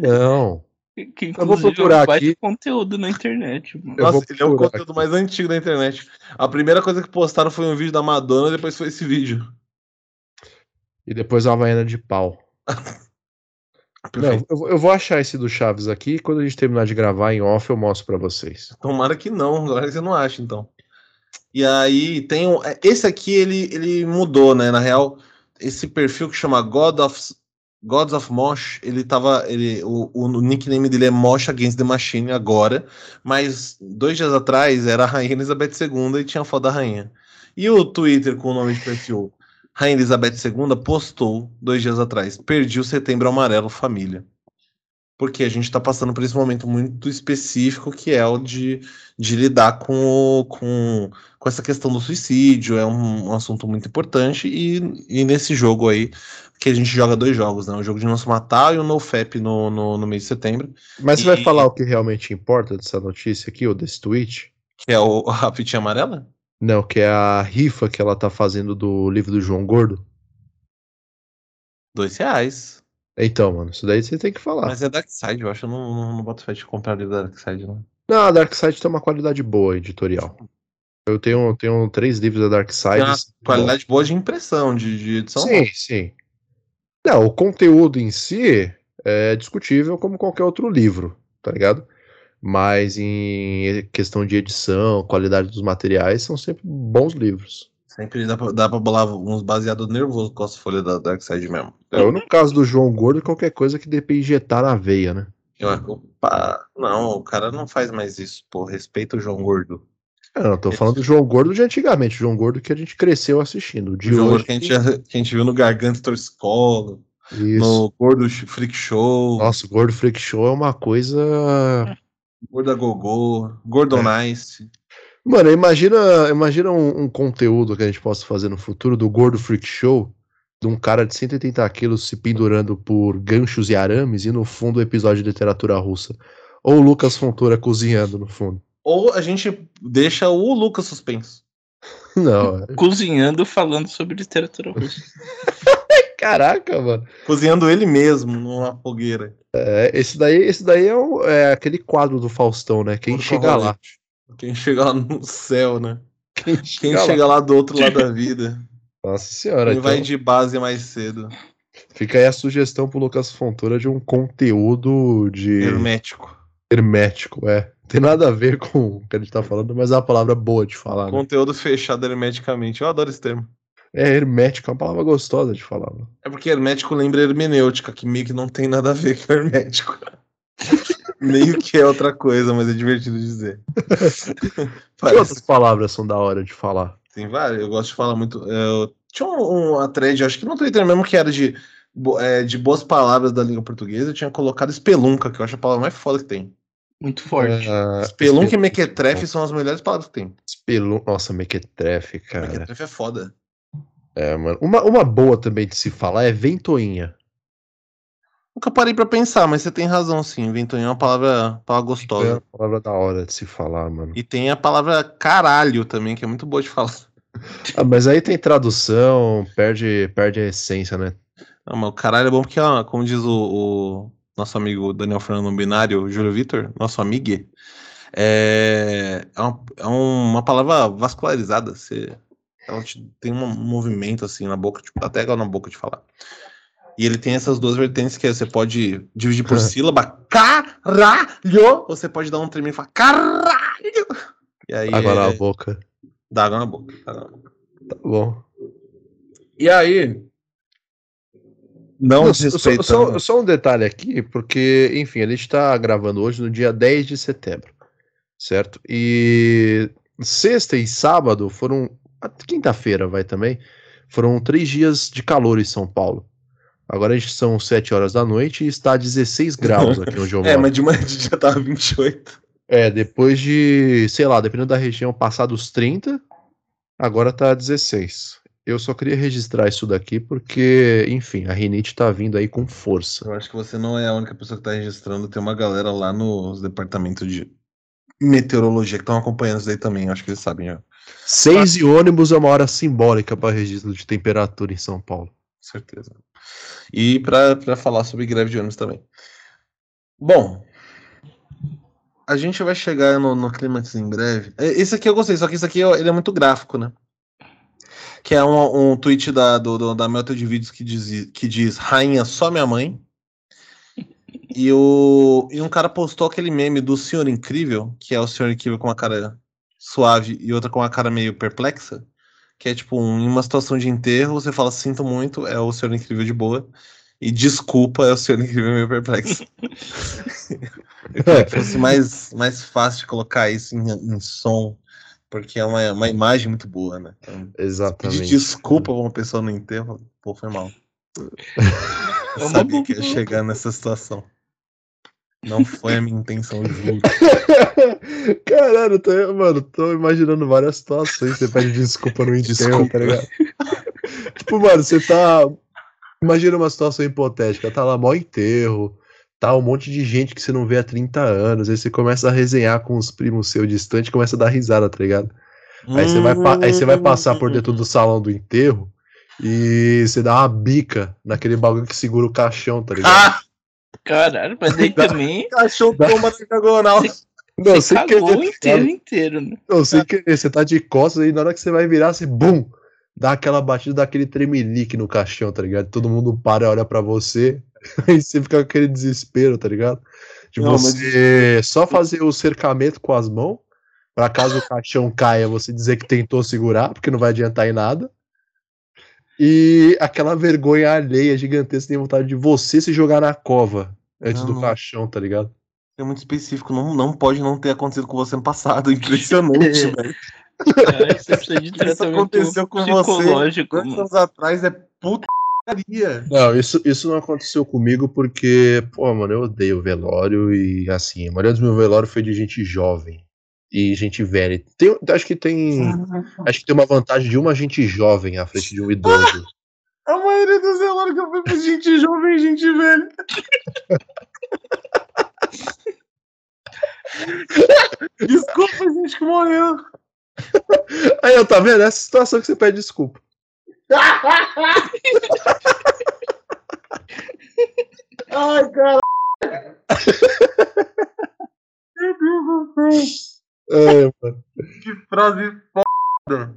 [SPEAKER 3] Não.
[SPEAKER 2] Que
[SPEAKER 3] Eu vou
[SPEAKER 2] inclusive
[SPEAKER 3] procurar
[SPEAKER 2] é um baita
[SPEAKER 3] aqui.
[SPEAKER 2] conteúdo na internet, mano.
[SPEAKER 1] Nossa, ele é o
[SPEAKER 3] procurar
[SPEAKER 1] conteúdo
[SPEAKER 3] aqui.
[SPEAKER 1] mais antigo da internet. A primeira coisa que postaram foi um vídeo da Madonna, depois foi esse vídeo.
[SPEAKER 3] E depois a Havaiana de pau. Não, eu, vou- eu vou achar esse do Chaves aqui e quando a gente terminar de gravar em off eu mostro pra vocês.
[SPEAKER 1] Tomara que não, agora você não acha, então. E aí tem um. é, Esse aqui ele, ele mudou, né? Na real, esse perfil que chama God of, Gods of Mosh, ele tava. Ele, o, o nickname dele é Mosh Against the Machine agora, mas dois dias atrás era a Rainha Elizabeth II e tinha a foto da rainha. E o Twitter com o nome de perfil Rainha Elizabeth II postou dois dias atrás: Perdi o setembro amarelo, família. Porque a gente está passando por esse momento muito específico que é o de, de lidar com, com, com essa questão do suicídio. É um, um assunto muito importante. E, e nesse jogo aí, que a gente joga dois jogos, né? O jogo de não se matar e o NoFap no, no, no mês de setembro,
[SPEAKER 3] Mas você vai
[SPEAKER 1] E-
[SPEAKER 3] falar o que realmente importa dessa notícia aqui, ou desse tweet?
[SPEAKER 1] que é o, a fitinha amarela.
[SPEAKER 3] Não, que é a rifa que ela tá fazendo do livro do João Gordo.
[SPEAKER 1] Dois reais.
[SPEAKER 3] Então, mano, isso daí você tem que falar.
[SPEAKER 1] Mas é Darkseid, eu acho. Eu não, não, não boto fé de comprar livro da Darkseid, não.
[SPEAKER 3] Não, a Darkseid tem uma qualidade boa editorial. Eu tenho, tenho três livros da Darkseid.
[SPEAKER 1] Qualidade boa de impressão, de, de edição.
[SPEAKER 3] Sim, sim. Não, o conteúdo em si é discutível como qualquer outro livro, tá ligado? Mas em questão de edição, qualidade dos materiais, são sempre bons livros.
[SPEAKER 1] Sempre dá pra, dá pra bolar uns baseados nervosos com as folhas da Darkseid mesmo.
[SPEAKER 3] É, no caso do João Gordo, qualquer coisa que dê pra injetar na veia, né?
[SPEAKER 1] Eu, opa, não, o cara não faz mais isso, pô. Respeita o João Gordo.
[SPEAKER 3] Eu tô falando do João Gordo de antigamente, o João Gordo que a gente cresceu assistindo. De
[SPEAKER 1] o João
[SPEAKER 3] hoje,
[SPEAKER 1] Gordo que a gente, que a gente viu no Garganta Torcicolo,
[SPEAKER 3] Isso.
[SPEAKER 1] no Gordo Freak Show,
[SPEAKER 3] Nossa, o Gordo Freak Show é uma coisa.
[SPEAKER 1] Gorda Gogô, Gordon Nice.
[SPEAKER 3] Mano, imagina, imagina um, um conteúdo que a gente possa fazer no futuro do Gordo Freak Show, de um cara de 180 quilos se pendurando por ganchos e arames e no fundo o episódio de literatura russa. Ou o Lucas Fontoura cozinhando no fundo.
[SPEAKER 1] Ou a gente deixa o Lucas suspenso.
[SPEAKER 3] Não, é-
[SPEAKER 2] Cozinhando falando sobre literatura russa.
[SPEAKER 3] caraca, mano.
[SPEAKER 1] Cozinhando ele mesmo numa fogueira.
[SPEAKER 3] É, esse daí, esse daí é, o- é aquele quadro do Faustão, né? Quem
[SPEAKER 1] Gordo
[SPEAKER 3] chega lá.
[SPEAKER 1] Quem chega lá no céu, né?
[SPEAKER 3] Quem
[SPEAKER 1] Quem
[SPEAKER 3] chega lá.
[SPEAKER 1] chega lá do outro lado da vida.
[SPEAKER 3] Nossa senhora,
[SPEAKER 1] Quem vai
[SPEAKER 3] então,
[SPEAKER 1] de base mais cedo.
[SPEAKER 3] fica aí a sugestão pro Lucas Fontoura de um conteúdo de
[SPEAKER 1] Hermético.
[SPEAKER 3] hermético, é. Tem nada a ver com o que a gente tá falando, mas é uma palavra boa de falar, né?
[SPEAKER 1] Conteúdo fechado hermeticamente. Eu adoro esse termo.
[SPEAKER 3] É, hermético é uma palavra gostosa de falar. Né?
[SPEAKER 1] É porque hermético lembra hermenêutica, que meio que não tem nada a ver com hermético. meio que é outra coisa, mas é divertido dizer.
[SPEAKER 3] Que outras palavras são da hora de falar?
[SPEAKER 1] Tem vários, eu gosto de falar muito. Eu, tinha um, uma thread, acho que no Twitter mesmo, que era de, é, de boas palavras da língua portuguesa. Eu tinha colocado espelunca, que eu acho a palavra mais foda que tem.
[SPEAKER 2] Muito forte.
[SPEAKER 3] Ah,
[SPEAKER 1] Espelunca e mequetrefe são as melhores palavras que tem.
[SPEAKER 3] espelun- Nossa, mequetrefe, cara.
[SPEAKER 1] Mequetrefe é foda.
[SPEAKER 3] É, mano. Uma, uma boa também de se falar é ventoinha.
[SPEAKER 1] Nunca parei pra pensar, mas você tem razão, sim. Ventoinha é uma palavra, palavra
[SPEAKER 3] É
[SPEAKER 1] gostosa.
[SPEAKER 3] uma palavra da hora de se falar, mano.
[SPEAKER 1] E tem a palavra caralho também, que é muito boa de falar.
[SPEAKER 3] Ah, mas aí tem tradução, perde, perde a essência, né?
[SPEAKER 1] Não, mas o caralho é bom porque, ó, como diz o, o nosso amigo Daniel Fernando Binário, Júlio Vitor, nosso amigo, é, é, uma, é uma palavra vascularizada. Você, ela te- tem um movimento assim na boca, tipo, até igual na boca de falar. E ele tem essas duas vertentes que é, você pode dividir por sílaba, caralho, ou você pode dar um tremendo e falar caralho. E aí
[SPEAKER 3] Agora
[SPEAKER 1] é,
[SPEAKER 3] boca.
[SPEAKER 1] dá água na boca. dá água na boca.
[SPEAKER 3] Tá bom.
[SPEAKER 1] E aí, não,
[SPEAKER 3] Não, só,
[SPEAKER 1] desrespeitando-
[SPEAKER 3] só- só um detalhe aqui, porque, enfim, a gente tá gravando hoje no dia 10 de setembro, certo? E sexta e sábado foram. Quinta-feira vai também. Foram três dias de calor em São Paulo. Agora a gente são 7 horas da noite e está a 16 graus aqui onde eu moro.
[SPEAKER 1] É, mas de manhã de dia tava 28.
[SPEAKER 3] É, depois de, sei lá, dependendo da região, passar dos 30, agora tá 16. Eu só queria registrar isso daqui porque, enfim, a rinite tá vindo aí com força.
[SPEAKER 1] Eu acho que você não é a única pessoa que tá registrando. Tem uma galera lá nos departamentos de meteorologia que estão acompanhando isso daí também. Acho que eles sabem já.
[SPEAKER 3] Seis e ônibus é uma hora simbólica para registro de temperatura em São Paulo.
[SPEAKER 1] Certeza. E pra falar sobre greve de ônibus também. Bom, a gente vai chegar no, no clímax em breve. É, Esse aqui eu gostei, só que esse aqui ele é muito gráfico, né? Que é um, um tweet da, do, do- da Meta de Vídeos que diz, que diz Rainha só minha mãe. E, o, e um cara postou aquele meme do Senhor Incrível, que é o Senhor Incrível com uma cara suave e outra com uma cara meio perplexa. Que é tipo, um- em uma situação de enterro, você fala sinto muito, é o Senhor Incrível de boa. E desculpa, é o Senhor Incrível meio perplexo. Eu queria que fosse mais, mais fácil de colocar isso em, em som, porque é uma, uma imagem muito boa, né? Então,
[SPEAKER 3] Exatamente.
[SPEAKER 1] pedir desculpa pra uma pessoa no enterro, pô, foi mal. Eu sabia que ia chegar nessa situação. Não foi a minha intenção, juro.
[SPEAKER 3] Caralho, tô, mano, tô imaginando várias situações. Você pede desculpa no enterro,
[SPEAKER 1] Desculpa.
[SPEAKER 3] tá ligado? tipo, mano, você tá. Imagina uma situação hipotética, tá lá mó enterro, tá um monte de gente que você não vê há 30 anos, aí você começa a resenhar com os primos seus distantes e começa a dar risada, tá ligado? Aí você vai, aí você vai passar por dentro do salão do enterro E você dá uma bica naquele bagulho que segura o caixão, tá ligado?
[SPEAKER 1] Ah!
[SPEAKER 2] Caralho, mas daí também
[SPEAKER 1] Cachorro toma na diagonal.
[SPEAKER 3] não,
[SPEAKER 2] você
[SPEAKER 3] sem
[SPEAKER 2] cagou
[SPEAKER 3] querer,
[SPEAKER 2] inteiro, inteiro, né?
[SPEAKER 3] não, sem querer. Você tá de costas e na hora que você vai virar, você bum! Dá aquela batida, dá aquele tremelique no caixão, tá ligado? Todo mundo para e olha pra você. Aí você fica com aquele desespero, tá ligado? De
[SPEAKER 1] Não, mas-
[SPEAKER 3] você só fazer o cercamento com as mãos, pra caso o caixão caia, você dizer que tentou segurar, porque não vai adiantar em nada. E aquela vergonha alheia gigantesca, tem vontade de você se jogar na cova antes
[SPEAKER 1] Não,
[SPEAKER 3] do caixão, tá ligado?
[SPEAKER 1] É muito específico, não, não pode não ter acontecido com você no passado. Impressionante, velho.
[SPEAKER 2] Você precisa de
[SPEAKER 1] Isso aconteceu com você anos atrás é putaria.
[SPEAKER 3] Não, isso, isso não aconteceu comigo porque, pô, mano, eu odeio velório e assim, a maioria dos meus velórios foi de gente jovem e gente velha. Tem, acho que tem. Acho que tem uma vantagem de uma gente jovem à frente de um idoso.
[SPEAKER 1] A maioria dos velórios que eu fui pra gente jovem e gente velha. Desculpa, gente que morreu.
[SPEAKER 3] Aí, eu tá vendo? Essa situação que você pede desculpa.
[SPEAKER 1] Ai, cara. Meu Deus do céu.
[SPEAKER 3] É, mano.
[SPEAKER 1] Que frase foda.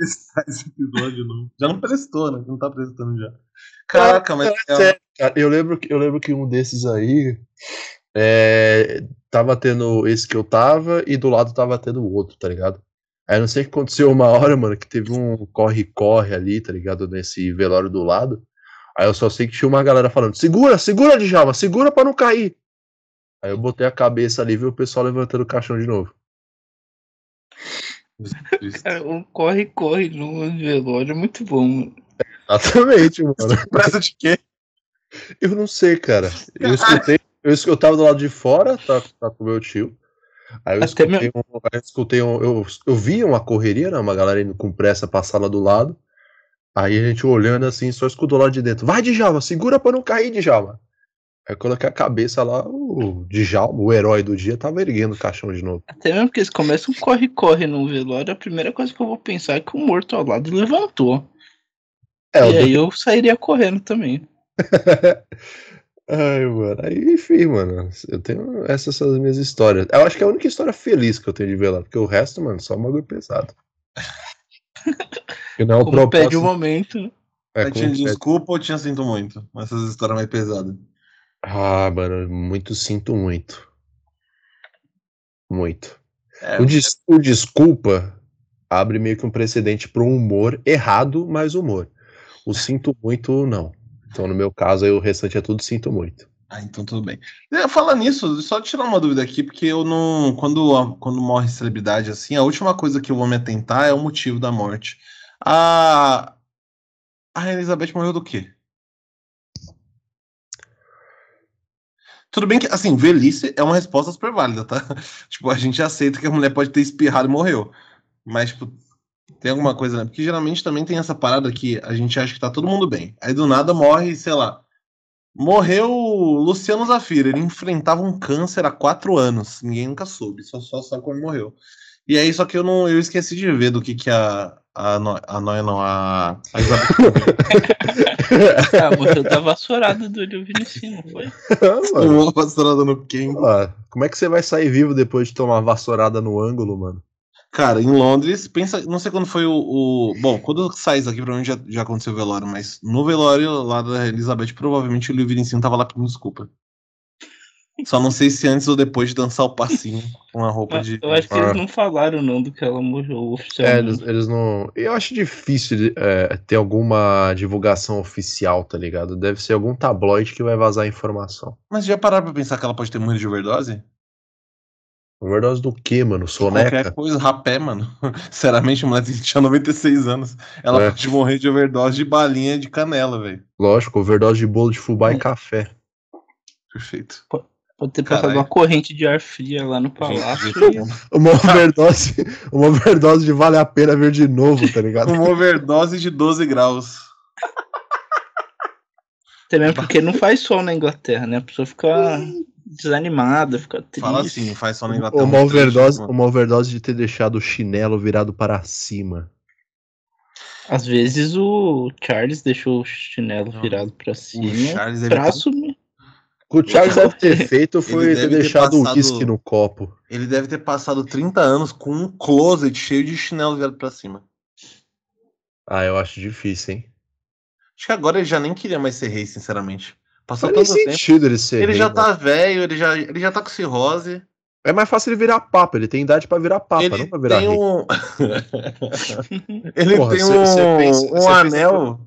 [SPEAKER 1] Esse episódio não. Já não prestou, né? Não tá prestando já. Caraca, mas.
[SPEAKER 3] É eu lembro, que- eu lembro que um desses aí é, tava tendo esse que eu tava e do lado tava tendo o outro, tá ligado? Aí eu não sei o que aconteceu uma hora, mano, que teve um corre-corre ali, tá ligado? Nesse velório do lado. Aí eu só sei que tinha uma galera falando: segura, segura, Djalma, segura pra não cair. Aí eu botei a cabeça ali e vi o pessoal levantando o caixão de novo.
[SPEAKER 2] Cara, um corre, corre no velório é muito bom, mano.
[SPEAKER 3] Exatamente, mano.
[SPEAKER 1] Presta de quê?
[SPEAKER 3] Eu não sei, cara. Eu escutei, eu, eu tava do lado de fora, tá, tá com meu tio. Aí eu
[SPEAKER 2] Até
[SPEAKER 3] escutei, um, aí eu, escutei um, eu, eu vi uma correria, né? Uma galera indo com pressa passar lá do lado. Aí a gente olhando assim, só escutou lá de dentro. Vai, Djalma, segura pra não cair, Djalma. Aí eu coloquei a cabeça lá, o Djalma, o herói do dia, tava erguendo o caixão de novo.
[SPEAKER 2] Até mesmo porque eles começam um corre, corre no velório, a primeira coisa que eu vou pensar é que o morto ao lado levantou.
[SPEAKER 3] É,
[SPEAKER 2] e aí eu sairia correndo também.
[SPEAKER 3] Ai, mano. Aí, enfim, mano. Eu tenho. Essas são as minhas histórias. Eu acho que é a única história feliz que eu tenho de velório, porque o resto, mano, só um bagulho pesado. Que não é o
[SPEAKER 2] Como pede o momento, né?
[SPEAKER 3] é,
[SPEAKER 1] tinha
[SPEAKER 3] pede-
[SPEAKER 1] desculpa ou tinha sinto muito? Essas histórias mais pesadas.
[SPEAKER 3] Ah, mano, muito sinto muito. Muito.
[SPEAKER 1] É,
[SPEAKER 3] O, des- o desculpa abre meio que um precedente para um humor errado, mas humor. O sinto muito, não. Então, no meu caso, aí, o restante é tudo sinto muito.
[SPEAKER 1] Ah, então tudo bem. Falar nisso, só tirar uma dúvida aqui, porque eu não. Quando, quando morre celebridade assim, a última coisa que eu vou me atentar é o motivo da morte. A. A Elizabeth morreu do quê? Tudo bem que, assim, velhice é uma resposta super válida, tá? Tipo, a gente aceita que a mulher pode ter espirrado e morreu. Mas, tipo, tem alguma coisa, né? Porque geralmente também tem essa parada que a gente acha que tá todo mundo bem. Aí do nada morre, sei lá. Morreu Luciano Zafira. Ele enfrentava um câncer há quatro anos. Ninguém nunca soube, só, só sabe como morreu. E aí, só que eu não eu esqueci de ver do que, que a. A, no, a Noia não, a, a Isabel
[SPEAKER 2] Ah, morreu da vassourada do Olho Vinicius, não foi?
[SPEAKER 1] Uma vassourada no Ken.
[SPEAKER 3] Ah, como é que você vai sair vivo depois de tomar uma vassourada no ângulo, mano?
[SPEAKER 1] Cara, em Londres, pensa, não sei quando foi o. o- bom, quando sai isso aqui, provavelmente já, já aconteceu o velório, mas no velório lá da Elizabeth, provavelmente o Liu Vinicius tava lá pedindo desculpa. Só não sei se antes ou depois de dançar o passinho com a roupa de.
[SPEAKER 2] Eu acho que
[SPEAKER 3] Ah.
[SPEAKER 2] eles não falaram não do que ela morreu
[SPEAKER 3] É,
[SPEAKER 2] oficialmente.
[SPEAKER 3] eles, eles não. Eu acho difícil é, ter alguma divulgação oficial, tá ligado? Deve ser algum tabloide que vai vazar a informação.
[SPEAKER 1] Mas já pararam pra pensar que ela pode ter morrido de overdose?
[SPEAKER 3] Overdose do quê, mano?
[SPEAKER 1] Qualquer
[SPEAKER 3] Soneca?
[SPEAKER 1] coisa, rapé, mano. Sinceramente, a mulher tinha 96 anos. Ela
[SPEAKER 3] É.
[SPEAKER 1] pode morrer de overdose de balinha de canela, velho.
[SPEAKER 3] Lógico, overdose de bolo de fubá e café.
[SPEAKER 1] Perfeito.
[SPEAKER 2] Pode ter passado
[SPEAKER 1] Caralho.
[SPEAKER 2] uma corrente de ar fria lá no palácio. E-
[SPEAKER 3] Uma overdose, uma overdose de vale a pena ver de novo, tá ligado?
[SPEAKER 1] Uma overdose de 12 graus.
[SPEAKER 2] Também porque não faz sol na Inglaterra, né? A pessoa fica desanimada, fica triste.
[SPEAKER 1] Fala assim, faz só na Inglaterra.
[SPEAKER 3] Uma
[SPEAKER 1] triste,
[SPEAKER 3] overdose,
[SPEAKER 1] mano.
[SPEAKER 3] uma overdose de ter deixado o chinelo virado para cima.
[SPEAKER 2] Às vezes o Charles deixou o chinelo
[SPEAKER 1] Não.
[SPEAKER 2] virado pra
[SPEAKER 1] O
[SPEAKER 2] cima
[SPEAKER 1] Charles deve
[SPEAKER 2] pra
[SPEAKER 1] ter,
[SPEAKER 2] assumir.
[SPEAKER 3] O que o Charles deve ter feito foi
[SPEAKER 1] Ele
[SPEAKER 3] ter
[SPEAKER 1] deve ter
[SPEAKER 3] deixado o
[SPEAKER 1] passado-
[SPEAKER 3] whisky no copo.
[SPEAKER 1] ele deve ter passado 30 anos com um closet cheio de chinelo virado pra cima.
[SPEAKER 3] Ah, eu acho difícil, hein?
[SPEAKER 1] Acho que agora ele já nem queria mais ser rei, sinceramente. Passou
[SPEAKER 3] Não faz
[SPEAKER 1] tanto
[SPEAKER 3] nem
[SPEAKER 1] tempo.
[SPEAKER 3] sentido ele ser
[SPEAKER 1] Ele
[SPEAKER 3] rei,
[SPEAKER 1] já
[SPEAKER 3] mano.
[SPEAKER 1] tá velho, ele já, ele já tá com cirrose.
[SPEAKER 3] É mais fácil ele virar papa, ele tem idade pra virar papa,
[SPEAKER 1] ele
[SPEAKER 3] não pra virar
[SPEAKER 1] tem
[SPEAKER 3] rei.
[SPEAKER 1] um. ele
[SPEAKER 3] Porra,
[SPEAKER 1] tem
[SPEAKER 3] cê-
[SPEAKER 1] um,
[SPEAKER 3] cê pensa-
[SPEAKER 1] um anel.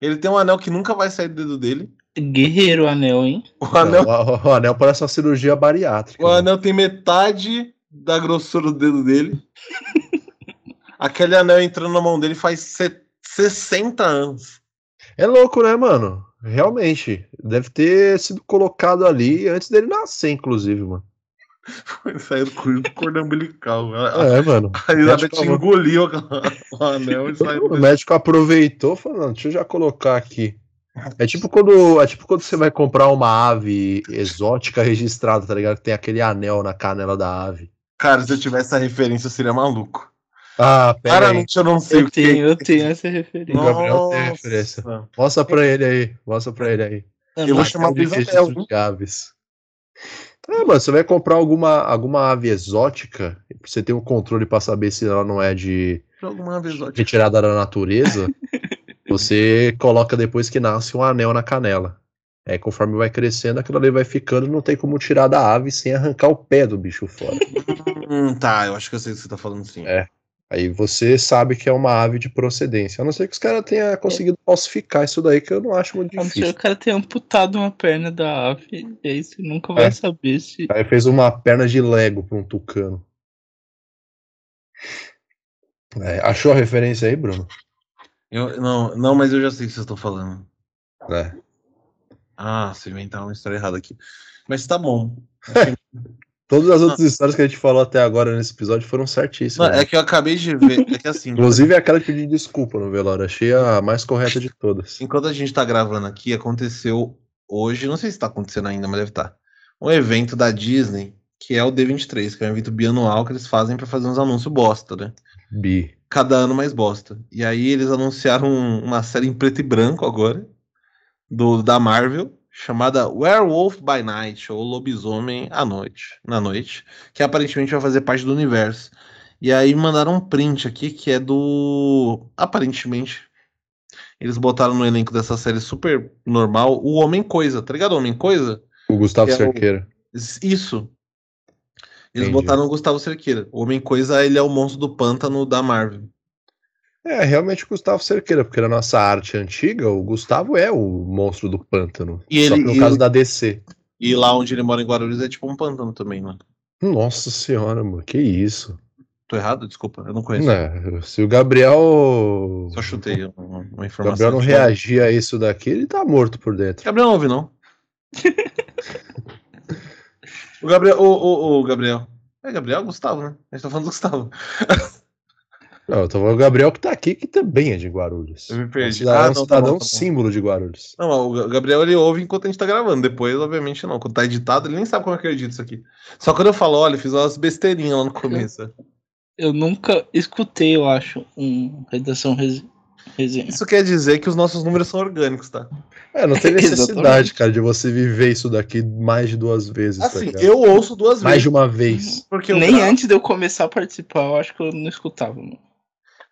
[SPEAKER 1] Ele tem um anel que nunca vai sair do dedo dele.
[SPEAKER 2] Guerreiro anel, hein?
[SPEAKER 1] O anel,
[SPEAKER 3] Não, o, o anel parece uma cirurgia bariátrica.
[SPEAKER 1] o
[SPEAKER 3] né?
[SPEAKER 1] anel tem metade da grossura do dedo dele. Aquele anel entrando na mão dele faz se- 60 anos.
[SPEAKER 3] É louco, né, mano? Realmente. Deve ter sido colocado ali antes dele nascer, inclusive, mano.
[SPEAKER 1] Saiu do cor- cordão umbilical.
[SPEAKER 3] É, mano.
[SPEAKER 1] a Elizabeth
[SPEAKER 3] médico-
[SPEAKER 1] engoliu o anel e saiu.
[SPEAKER 3] O médico aproveitou falou, não, deixa eu já colocar aqui. É tipo quando, é tipo quando você vai comprar uma ave exótica registrada, tá ligado? Que tem aquele anel na canela da ave.
[SPEAKER 1] Cara, se eu tivesse essa referência, eu seria maluco.
[SPEAKER 3] Ah, pera aí.
[SPEAKER 1] Claramente eu não sei
[SPEAKER 2] Eu
[SPEAKER 1] o que.
[SPEAKER 2] tenho, eu tenho essa referência.
[SPEAKER 3] Não. Gabriel tem referência. Mostra pra ele aí. Mostra pra ele aí.
[SPEAKER 1] Eu vou chamar do Isabel,
[SPEAKER 3] registro
[SPEAKER 1] hein?
[SPEAKER 3] de aves. Ah, mano, você vai comprar alguma, alguma ave exótica, você tem um controle pra saber se ela não é de retirada da natureza, você coloca depois que nasce um anel na canela. Aí conforme vai crescendo, aquilo ali vai ficando, não tem como tirar da ave sem arrancar o pé do bicho fora.
[SPEAKER 1] Hum, tá, eu acho que eu sei o que você tá falando sim.
[SPEAKER 3] É. Aí você sabe que é uma ave de procedência. A não ser que os caras tenham conseguido falsificar isso daí, que eu não acho muito
[SPEAKER 2] A não ser
[SPEAKER 3] difícil.
[SPEAKER 2] o cara ter amputado uma perna da ave, e aí você nunca vai
[SPEAKER 3] É.
[SPEAKER 2] saber se.
[SPEAKER 3] Aí fez uma perna de Lego pra um tucano. É, achou a referência aí, Bruno?
[SPEAKER 1] Eu, não, não, mas eu já sei o que vocês estão falando.
[SPEAKER 3] É.
[SPEAKER 1] Ah, se inventar uma história errada aqui. Mas tá bom.
[SPEAKER 3] Todas as outras histórias que a gente falou até agora nesse episódio foram certíssimas.
[SPEAKER 1] Não,
[SPEAKER 3] né?
[SPEAKER 1] é que eu acabei de ver. É que assim,
[SPEAKER 3] Inclusive aquela que pediu desculpa no velório. Achei a mais correta de todas.
[SPEAKER 1] enquanto a gente tá gravando aqui, aconteceu hoje, não sei se tá acontecendo ainda, mas deve estar. Um evento da Disney, que é o D23, que é um evento bianual que eles fazem pra fazer uns anúncios bosta, né?
[SPEAKER 3] Bi.
[SPEAKER 1] cada ano mais bosta. E aí eles anunciaram um- uma série em preto e branco agora, do da Marvel, chamada Werewolf by Night, ou Lobisomem à noite, na noite, que aparentemente vai fazer parte do universo. E aí mandaram um print aqui que é do aparentemente eles botaram no elenco dessa série super normal o Homem Coisa, tá ligado? Homem Coisa?
[SPEAKER 3] O Gustavo
[SPEAKER 1] é o-
[SPEAKER 3] Cerqueira.
[SPEAKER 1] Isso. Eles
[SPEAKER 3] Entendi.
[SPEAKER 1] botaram o Gustavo Cerqueira. O Homem Coisa, ele é o monstro do pântano da Marvel.
[SPEAKER 3] É, realmente o Gustavo Cerqueira, porque na nossa arte antiga, o Gustavo é o monstro do pântano.
[SPEAKER 1] E
[SPEAKER 3] Só
[SPEAKER 1] ele-
[SPEAKER 3] que no caso
[SPEAKER 1] ele-
[SPEAKER 3] da DC.
[SPEAKER 1] E lá onde ele mora em Guarulhos é tipo um pântano também, né?
[SPEAKER 3] Nossa senhora, mano, que isso.
[SPEAKER 1] Tô errado? Desculpa, eu não conheço.
[SPEAKER 3] Não, se o Gabriel.
[SPEAKER 1] Só chutei uma, uma
[SPEAKER 3] O
[SPEAKER 1] informação.
[SPEAKER 3] Gabriel não reagir a isso daqui, ele tá morto por dentro.
[SPEAKER 1] Gabriel não ouve, não. o Gabriel. O, o, o Gabriel. É Gabriel Gustavo, né? A gente tá falando do Gustavo.
[SPEAKER 3] Não, eu tô falando o Gabriel que tá aqui, que também é de Guarulhos.
[SPEAKER 1] Eu me
[SPEAKER 3] É um
[SPEAKER 1] perdi.
[SPEAKER 3] cidadão,
[SPEAKER 1] Ah, não, tá bom, tá bom.
[SPEAKER 3] símbolo de Guarulhos.
[SPEAKER 1] Não, o Gabriel ele ouve enquanto a gente tá gravando. Depois, obviamente, não. Quando tá editado, ele nem sabe como é que eu edito isso aqui. Só quando eu falo, olha, fiz umas besteirinhas lá no começo.
[SPEAKER 2] Eu nunca escutei, eu acho, um redação rese- resenha.
[SPEAKER 1] Isso quer dizer que os nossos números são orgânicos, tá?
[SPEAKER 3] É, não tem necessidade, cara, de você viver isso daqui mais de duas vezes. tá
[SPEAKER 1] Assim,
[SPEAKER 3] ligado?
[SPEAKER 1] eu ouço duas
[SPEAKER 3] Mais
[SPEAKER 1] vezes.
[SPEAKER 3] de uma vez.
[SPEAKER 1] Porque
[SPEAKER 2] Nem
[SPEAKER 1] gravo-
[SPEAKER 2] antes de eu começar a participar, eu acho que eu não escutava. Mano.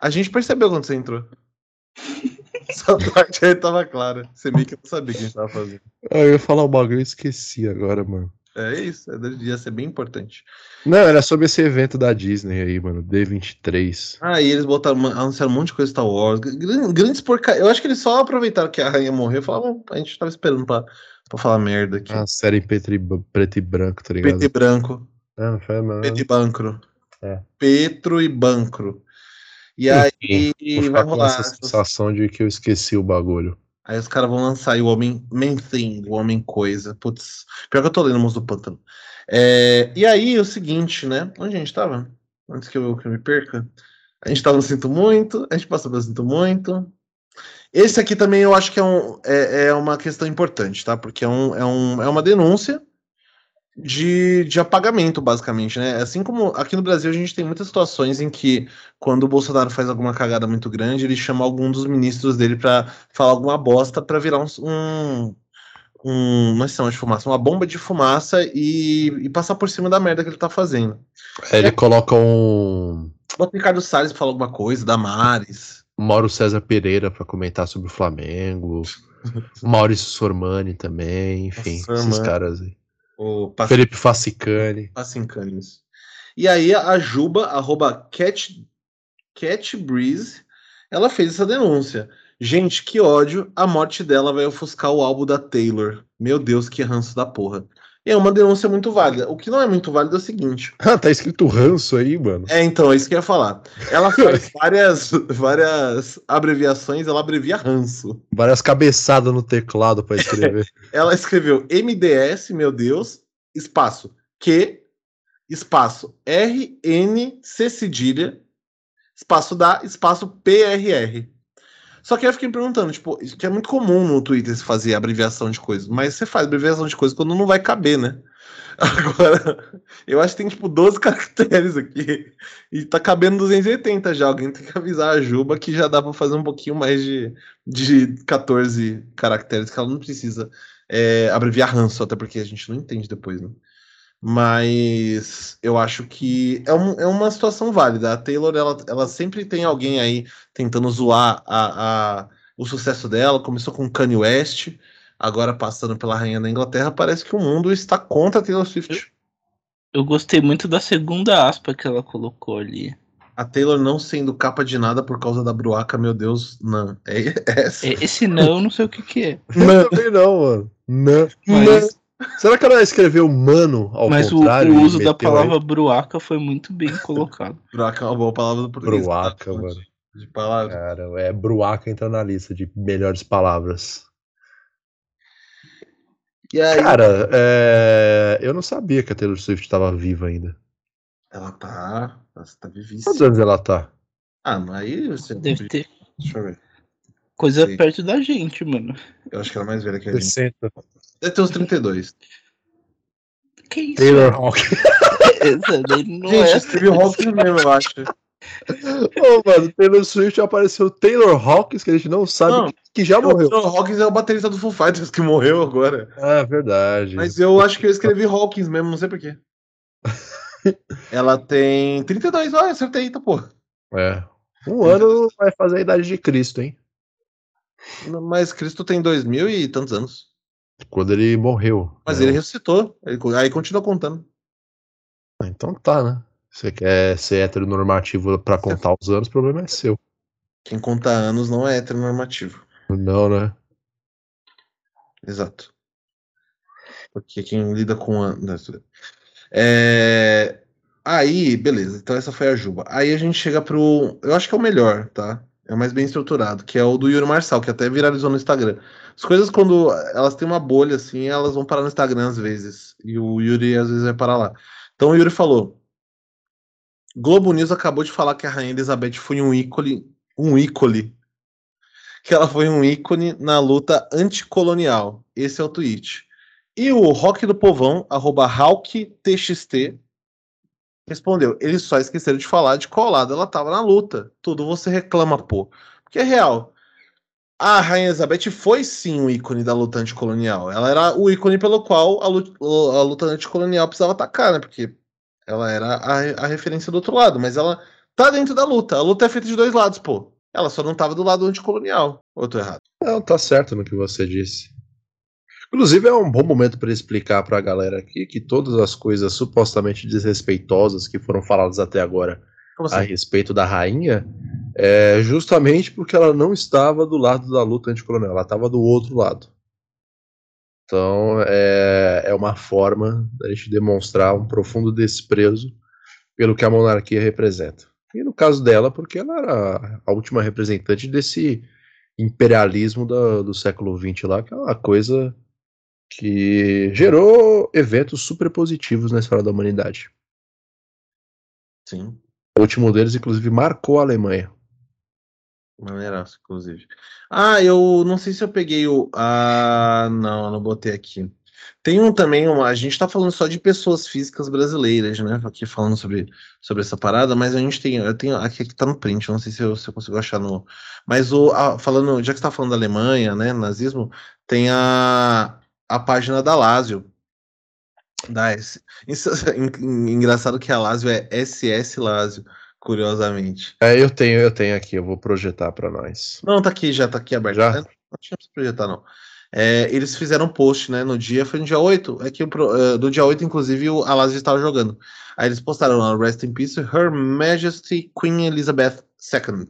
[SPEAKER 1] A gente percebeu quando você entrou. Essa parte aí tava clara. Você meio que não sabia o que a gente tava fazendo.
[SPEAKER 3] Ah, Eu ia falar o bagulho e esqueci agora, mano.
[SPEAKER 1] É isso, é, devia ser bem importante.
[SPEAKER 3] Não, era sobre esse evento da Disney aí, mano. D23.
[SPEAKER 1] Aí eles botaram, anunciaram um monte de coisa Star Wars. gran- Grandes porca. Eu acho que eles só aproveitaram que a rainha morreu e falaram, "Ah, a gente tava esperando pra, pra falar merda aqui.
[SPEAKER 3] Uma série em preto e, preto e branco, tá ligado?
[SPEAKER 1] Preto e branco.
[SPEAKER 3] Ah, não foi, mano.
[SPEAKER 1] Petro e Bancro.
[SPEAKER 3] É.
[SPEAKER 1] Petro e Bancro. E
[SPEAKER 3] Enfim,
[SPEAKER 1] aí
[SPEAKER 3] Vou
[SPEAKER 1] vai rolar.
[SPEAKER 3] essa sensação de que eu esqueci o bagulho.
[SPEAKER 1] Aí os caras vão lançar aí o Homem Man Thing, o Homem Coisa. Putz, pior que eu tô lendo Monstro do Pântano. É, e aí, o seguinte, né? Onde a gente tava? Antes que eu, que eu me perca. A gente tava no Sinto Muito, a gente passou pelo Sinto Muito. Esse aqui também eu acho que é, um, é, é uma questão importante, tá? Porque é, um, é, um, é uma denúncia de, de apagamento, basicamente, né? Assim como aqui no Brasil a gente tem muitas situações em que, quando o Bolsonaro faz alguma cagada muito grande, ele chama algum dos ministros dele para falar alguma bosta para virar um, um, um não é de fumaça, uma bomba de fumaça e, e, passar por cima da merda que ele tá fazendo.
[SPEAKER 3] É, ele é, coloca um.
[SPEAKER 1] Bota o Ricardo Salles pra falar alguma coisa, Damares.
[SPEAKER 3] Mauro César Pereira para comentar sobre o Flamengo. Maurício Sormani também, enfim, Nossa, esses caras aí.
[SPEAKER 1] O
[SPEAKER 3] Pac... Felipe Facicani.
[SPEAKER 1] Facicani, isso. E aí a Juba, arroba Cat, Cat Breeze, ela fez essa denúncia. Gente, que ódio, a morte dela vai ofuscar o álbum da Taylor. Meu Deus, que ranço da porra. E é uma denúncia muito válida. O que não é muito válido é o seguinte.
[SPEAKER 3] Ah, tá escrito ranço aí, mano.
[SPEAKER 1] É, então, é isso que eu ia falar. Ela faz várias, várias abreviações, ela abrevia ranço.
[SPEAKER 3] Várias cabeçadas no teclado para escrever.
[SPEAKER 1] ela escreveu MDS, meu Deus, espaço Q, espaço RNC cedilha, espaço da, espaço PRR. Só que eu fiquei me perguntando, tipo, que é muito comum no Twitter se fazer abreviação de coisas, mas você faz abreviação de coisas quando não vai caber, né? Agora, eu acho que tem tipo 12 caracteres aqui e tá cabendo 280 já. Alguém tem que avisar a Juba que já dá pra fazer um pouquinho mais de, de 14 caracteres, que ela não precisa é, abreviar ranço, até porque a gente não entende depois, né? Mas eu acho que é, um, é uma situação válida. A Taylor, ela, ela sempre tem alguém aí tentando zoar a, a, o sucesso dela. Começou com Kanye West, agora passando pela Rainha da Inglaterra. Parece que o mundo está contra a Taylor Swift.
[SPEAKER 2] Eu, eu gostei muito da segunda aspa que ela colocou ali.
[SPEAKER 1] A Taylor não sendo capa de nada por causa da bruaca, meu Deus, não. É,
[SPEAKER 2] é essa. É, esse não, não sei o que, que é.
[SPEAKER 3] Não, também não, mano. Não. Mas, Será que ela escreveu mano ao
[SPEAKER 2] Mas contrário? Mas o, uso da palavra aí? bruaca foi muito bem colocado.
[SPEAKER 1] bruaca é uma boa palavra do português.
[SPEAKER 3] Bruaca, tá? mano.
[SPEAKER 1] De palavra.
[SPEAKER 3] Cara, é bruaca entra na lista de melhores palavras. E aí... Cara, é... eu não sabia que a Taylor Swift estava viva ainda.
[SPEAKER 1] Ela tá. Ela tá vivíssima.
[SPEAKER 3] Quantos anos ela tá?
[SPEAKER 1] Ah, mas aí você.
[SPEAKER 2] Deve ter. Deixa eu ver. Coisa Sim. perto da gente, mano.
[SPEAKER 1] Eu acho que ela é mais velha que a
[SPEAKER 3] 60. gente.
[SPEAKER 1] Deve ter uns 32.
[SPEAKER 2] Que isso?
[SPEAKER 3] Taylor Hawkins.
[SPEAKER 1] Gente, é Steve Hawkins mesmo, eu acho.
[SPEAKER 3] Ô, mano, Taylor Swift apareceu Taylor Hawkins, que a gente não sabe não, que já morreu.
[SPEAKER 1] Taylor Hawkins é o baterista do Foo Fighters que morreu agora.
[SPEAKER 3] Ah, verdade.
[SPEAKER 1] Mas eu acho que eu escrevi Hawkins mesmo, não sei porquê. Ela tem 32, olha, acertei, tá porra.
[SPEAKER 3] É. Um ano vai fazer a idade de Cristo, hein?
[SPEAKER 1] Mas Cristo tem dois mil e tantos anos.
[SPEAKER 3] Quando ele morreu.
[SPEAKER 1] Mas né? ele ressuscitou. Ele, aí continua contando.
[SPEAKER 3] Ah, então tá, né? Você quer ser heteronormativo pra contar os anos, o problema é seu.
[SPEAKER 1] Quem conta anos não é heteronormativo.
[SPEAKER 3] Não, né?
[SPEAKER 1] Exato. Porque quem lida com anos. É... Aí, beleza. Então essa foi a Juba. Aí a gente chega pro. Eu acho que é o melhor, tá? É mais bem estruturado, que é o do Yuri Marçal, que até viralizou no Instagram. As coisas, quando elas têm uma bolha assim, elas vão parar no Instagram às vezes. E o Yuri às vezes vai parar lá. Então o Yuri falou: Globo News acabou de falar que a Rainha Elizabeth foi um ícone. Um ícone. Que ela foi um ícone na luta anticolonial. Esse é o tweet. E o Rock do Povão, arroba HawkTXT, respondeu: eles só esqueceram de falar de qual lado ela estava na luta. Tudo você reclama, pô. Porque é real. A Rainha Elizabeth foi sim um ícone da luta anticolonial. Ela era o ícone pelo qual a luta, a luta anticolonial precisava atacar, né? Porque ela era a, a referência do outro lado. Mas ela tá dentro da luta. A luta é feita de dois lados, pô. Ela só não tava do lado anticolonial. Ou eu tô errado?
[SPEAKER 3] Não, tá certo no que você disse. Inclusive, é um bom momento para explicar para a galera aqui que todas as coisas supostamente desrespeitosas que foram faladas até agora assim? a respeito da rainha é justamente porque ela não estava do lado da luta anticolonial, ela estava do outro lado. Então, é, é uma forma da gente demonstrar um profundo desprezo pelo que a monarquia representa. E no caso dela, porque ela era a última representante desse imperialismo do, do século XX lá, que é uma coisa que gerou eventos super positivos na história da humanidade.
[SPEAKER 1] Sim.
[SPEAKER 3] O último deles, inclusive, marcou a Alemanha.
[SPEAKER 1] Maneiraço, inclusive. Ah, eu não sei se eu peguei o. Ah, não, não botei aqui. Tem um também, uma, a gente tá falando só de pessoas físicas brasileiras, né? Aqui falando sobre, sobre essa parada, mas a gente tem, eu tenho, aqui, aqui tá no print, eu não sei se eu, se eu consigo achar no. Mas o, a, falando, já que você tá falando da Alemanha, né? Nazismo, tem a, a página da Lazio. Da S. Engraçado que a Lazio é SS Lazio, curiosamente.
[SPEAKER 3] É, eu tenho, eu tenho aqui, eu vou projetar para nós.
[SPEAKER 1] Não, tá aqui, já tá aqui aberto.
[SPEAKER 3] Já?
[SPEAKER 1] Não tinha pra projetar, não. É, eles fizeram um post, né, no dia, foi no dia 8, é que uh, do dia 8, inclusive, o Alazio estava jogando. Aí eles postaram lá, Rest in Peace, Her Majesty Queen Elizabeth II.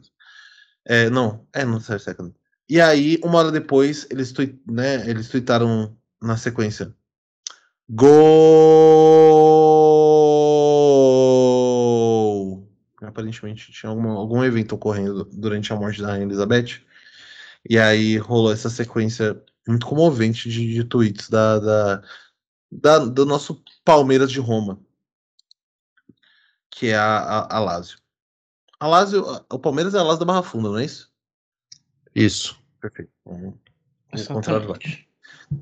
[SPEAKER 1] É, não, é, não sei second. E aí, uma hora depois, eles, tweet, né, eles tweetaram na sequência. Gol! Aparentemente tinha alguma, algum evento ocorrendo durante a morte da Rainha Elizabeth. E aí rolou essa sequência muito comovente de, de tweets da, da, da, do nosso Palmeiras de Roma, que é a, a, a Lazio. A Lazio, o Palmeiras é a Lazio da Barra Funda, não é isso?
[SPEAKER 3] Isso.
[SPEAKER 1] Perfeito. Vamos, vamos encontrar lá.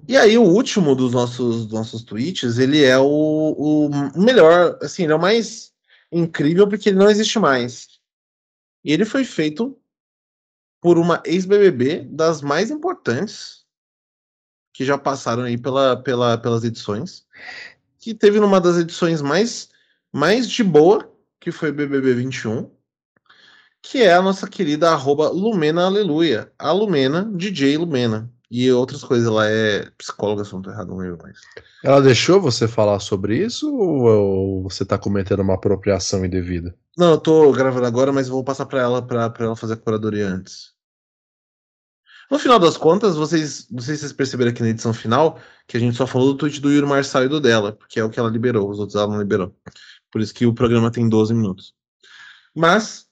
[SPEAKER 1] E aí, o último dos nossos, dos nossos tweets, ele é o, o melhor, assim, ele é o mais incrível porque ele não existe mais. E ele foi feito por uma ex-BBB das mais importantes que já passaram aí pela, pela, pelas edições, que teve numa das edições mais, mais de boa, que foi BBB 21, que é a nossa querida arroba Lumena Aleluia, a Lumena, DJ Lumena. E outras coisas, ela é psicóloga, se não tô errado, não lembro mais.
[SPEAKER 3] Ela deixou você falar sobre isso ou você tá cometendo uma apropriação indevida?
[SPEAKER 1] Não, eu tô gravando agora, mas vou passar para ela para ela fazer a curadoria antes. No final das contas, vocês, não sei se vocês perceberam aqui na edição final que a gente só falou do tweet do Yuri Marçal e do dela, porque é o que ela liberou, os outros ela não liberou. Por isso que o programa tem 12 minutos. Mas,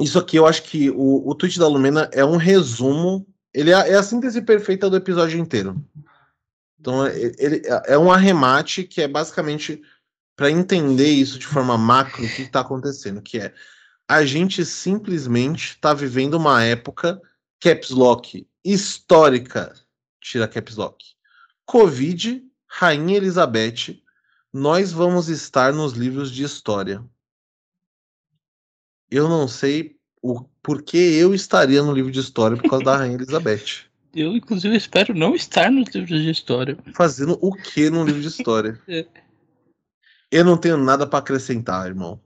[SPEAKER 1] isso aqui eu acho que o, o tweet da Lumena é um resumo ele é, é a síntese perfeita do episódio inteiro. Então, ele é um arremate que é basicamente para entender isso de forma macro, o que está acontecendo, que é a gente simplesmente está vivendo uma época caps lock histórica, tira caps lock. Covid, Rainha Elizabeth, nós vamos estar nos livros de história. Eu não sei o porquê eu estaria no livro de história por causa da Rainha Elizabeth.
[SPEAKER 2] Eu, inclusive, espero não estar nos livros de história.
[SPEAKER 1] Fazendo o que no livro de história? é. Eu não tenho nada para acrescentar, irmão.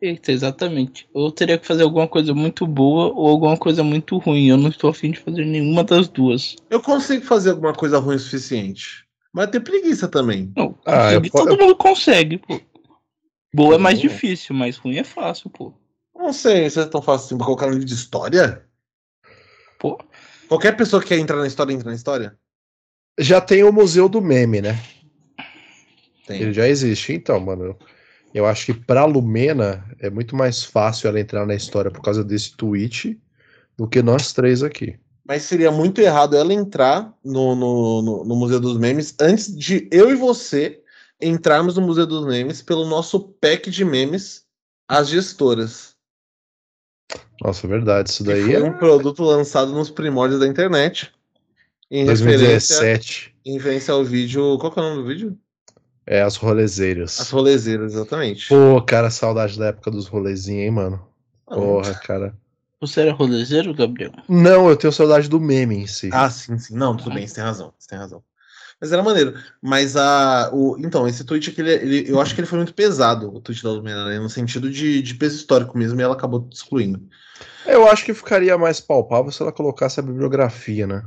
[SPEAKER 2] Eita, exatamente. Ou teria que fazer alguma coisa muito boa ou alguma coisa muito ruim. Eu não estou afim de fazer nenhuma das duas.
[SPEAKER 1] Eu consigo fazer alguma coisa ruim o suficiente. Mas ter preguiça também.
[SPEAKER 2] Não, ah, todo mundo consegue, pô. Boa é mais difícil, mas ruim é fácil, pô.
[SPEAKER 1] Não sei se é tão fácil assim pra colocar no livro de história.
[SPEAKER 2] Pô.
[SPEAKER 1] Qualquer pessoa que quer entrar na história, entra na história?
[SPEAKER 3] Já tem o Museu do Meme, né? Tem. Ele já existe. Então, mano, eu acho que pra Lumena é muito mais fácil ela entrar na história por causa desse tweet do que nós três aqui.
[SPEAKER 1] Mas seria muito errado ela entrar no, no, no, no Museu dos Memes antes de eu e você entrarmos no Museu dos Memes pelo nosso pack de memes, as gestoras.
[SPEAKER 3] Nossa, verdade. Isso daí
[SPEAKER 1] foi é um produto lançado nos primórdios da internet.
[SPEAKER 3] Em 2017.
[SPEAKER 1] Em referência ao vídeo. Qual que é o nome do vídeo?
[SPEAKER 3] É, as rolezeiras.
[SPEAKER 1] As rolezeiras, exatamente.
[SPEAKER 3] Pô, cara, saudade da época dos rolezinhos, hein, mano? Ah, Porra, cara.
[SPEAKER 2] Você era rolezeiro, Gabriel?
[SPEAKER 3] Não, eu tenho saudade do meme em si.
[SPEAKER 1] Ah, sim, sim. Não, tudo bem, você tem razão. Você tem razão. Mas era maneiro. Mas a. O, então, esse tweet aqui, ele, ele, eu acho que ele foi muito pesado, o tweet da Lumena, né? no sentido de, de peso histórico mesmo, e ela acabou excluindo.
[SPEAKER 3] Eu acho que ficaria mais palpável se ela colocasse a bibliografia, né?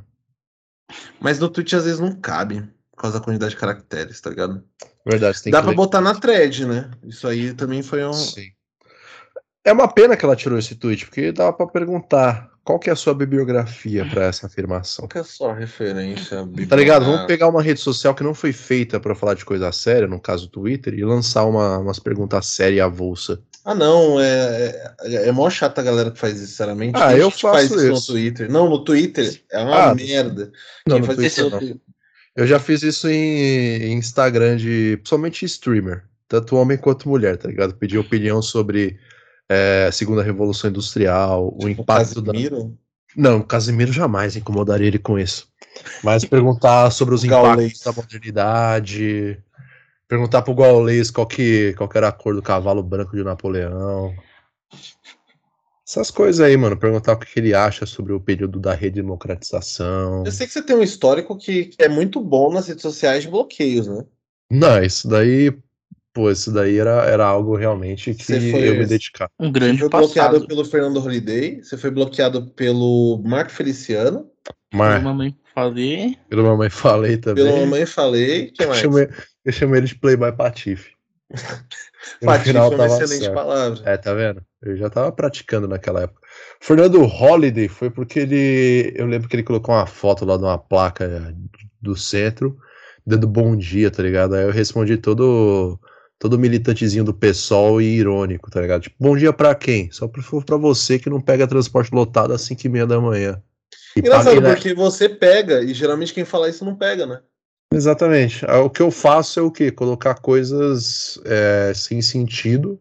[SPEAKER 1] Mas no tweet às vezes não cabe, por causa da quantidade de caracteres, tá ligado?
[SPEAKER 3] Verdade,
[SPEAKER 1] tem Dá pra botar na thread, né? Isso aí também foi um.
[SPEAKER 3] Sim. É uma pena que ela tirou esse tweet, porque dava para perguntar qual que é a sua bibliografia para essa afirmação?
[SPEAKER 1] Qual que é a sua referência?
[SPEAKER 3] Tá ligado? Vamos pegar uma rede social que não foi feita para falar de coisa séria, no caso o Twitter, e lançar uma, umas perguntas sérias avulsa.
[SPEAKER 1] Ah, não, é, é, é mó chata a galera que faz isso, sinceramente.
[SPEAKER 3] Ah, eu faço faz isso, isso,
[SPEAKER 1] no Twitter. Não, no Twitter é uma ah, merda.
[SPEAKER 3] Não, Quem no Twitter isso... não. Eu já fiz isso em, em Instagram de, principalmente streamer, tanto homem quanto mulher, tá ligado? Pedir opinião sobre é, Segunda Revolução Industrial, o tipo impacto
[SPEAKER 1] Casimiro?
[SPEAKER 3] da. Não, o Casimiro jamais incomodaria ele com isso. Mas perguntar sobre os impactos da modernidade. Perguntar pro Gaulês qual que, qual que era a cor do cavalo branco de Napoleão. Essas coisas aí, mano. Perguntar o que, ele acha sobre o período da redemocratização.
[SPEAKER 1] Eu sei que você tem um histórico que, que é muito bom nas redes sociais de bloqueios, né?
[SPEAKER 3] Não, isso daí. Pô, isso daí era, era algo realmente que
[SPEAKER 1] Você foi-
[SPEAKER 3] eu me dedicava.
[SPEAKER 2] Um
[SPEAKER 1] Você
[SPEAKER 2] grande
[SPEAKER 1] foi bloqueado
[SPEAKER 2] passado.
[SPEAKER 1] pelo Fernando Holiday, você foi bloqueado pelo Marco Feliciano,
[SPEAKER 2] Pela mamãe falei.
[SPEAKER 3] pela mamãe falei também.
[SPEAKER 1] pela mamãe falei, que
[SPEAKER 3] eu,
[SPEAKER 1] mais?
[SPEAKER 3] chamei, eu chamei ele de Playboy Patife. No
[SPEAKER 1] Patife é
[SPEAKER 3] final
[SPEAKER 1] uma
[SPEAKER 3] tava
[SPEAKER 1] excelente
[SPEAKER 3] certo.
[SPEAKER 1] palavra.
[SPEAKER 3] É, tá vendo? Eu já tava praticando naquela época. Fernando Holiday foi porque ele. Eu lembro que ele colocou uma foto lá de uma placa do centro, dando bom dia, tá ligado? Aí eu respondi todo. Todo militantezinho do PSOL e irônico, tá ligado? Tipo, bom dia pra quem? Só pra, pra você que não pega transporte lotado às 5 e meia da manhã. E
[SPEAKER 1] Engraçado,
[SPEAKER 3] paga-
[SPEAKER 1] porque você pega, e geralmente quem fala isso não pega, né?
[SPEAKER 3] Exatamente. Ah, O que eu faço é o quê? Colocar coisas é, sem sentido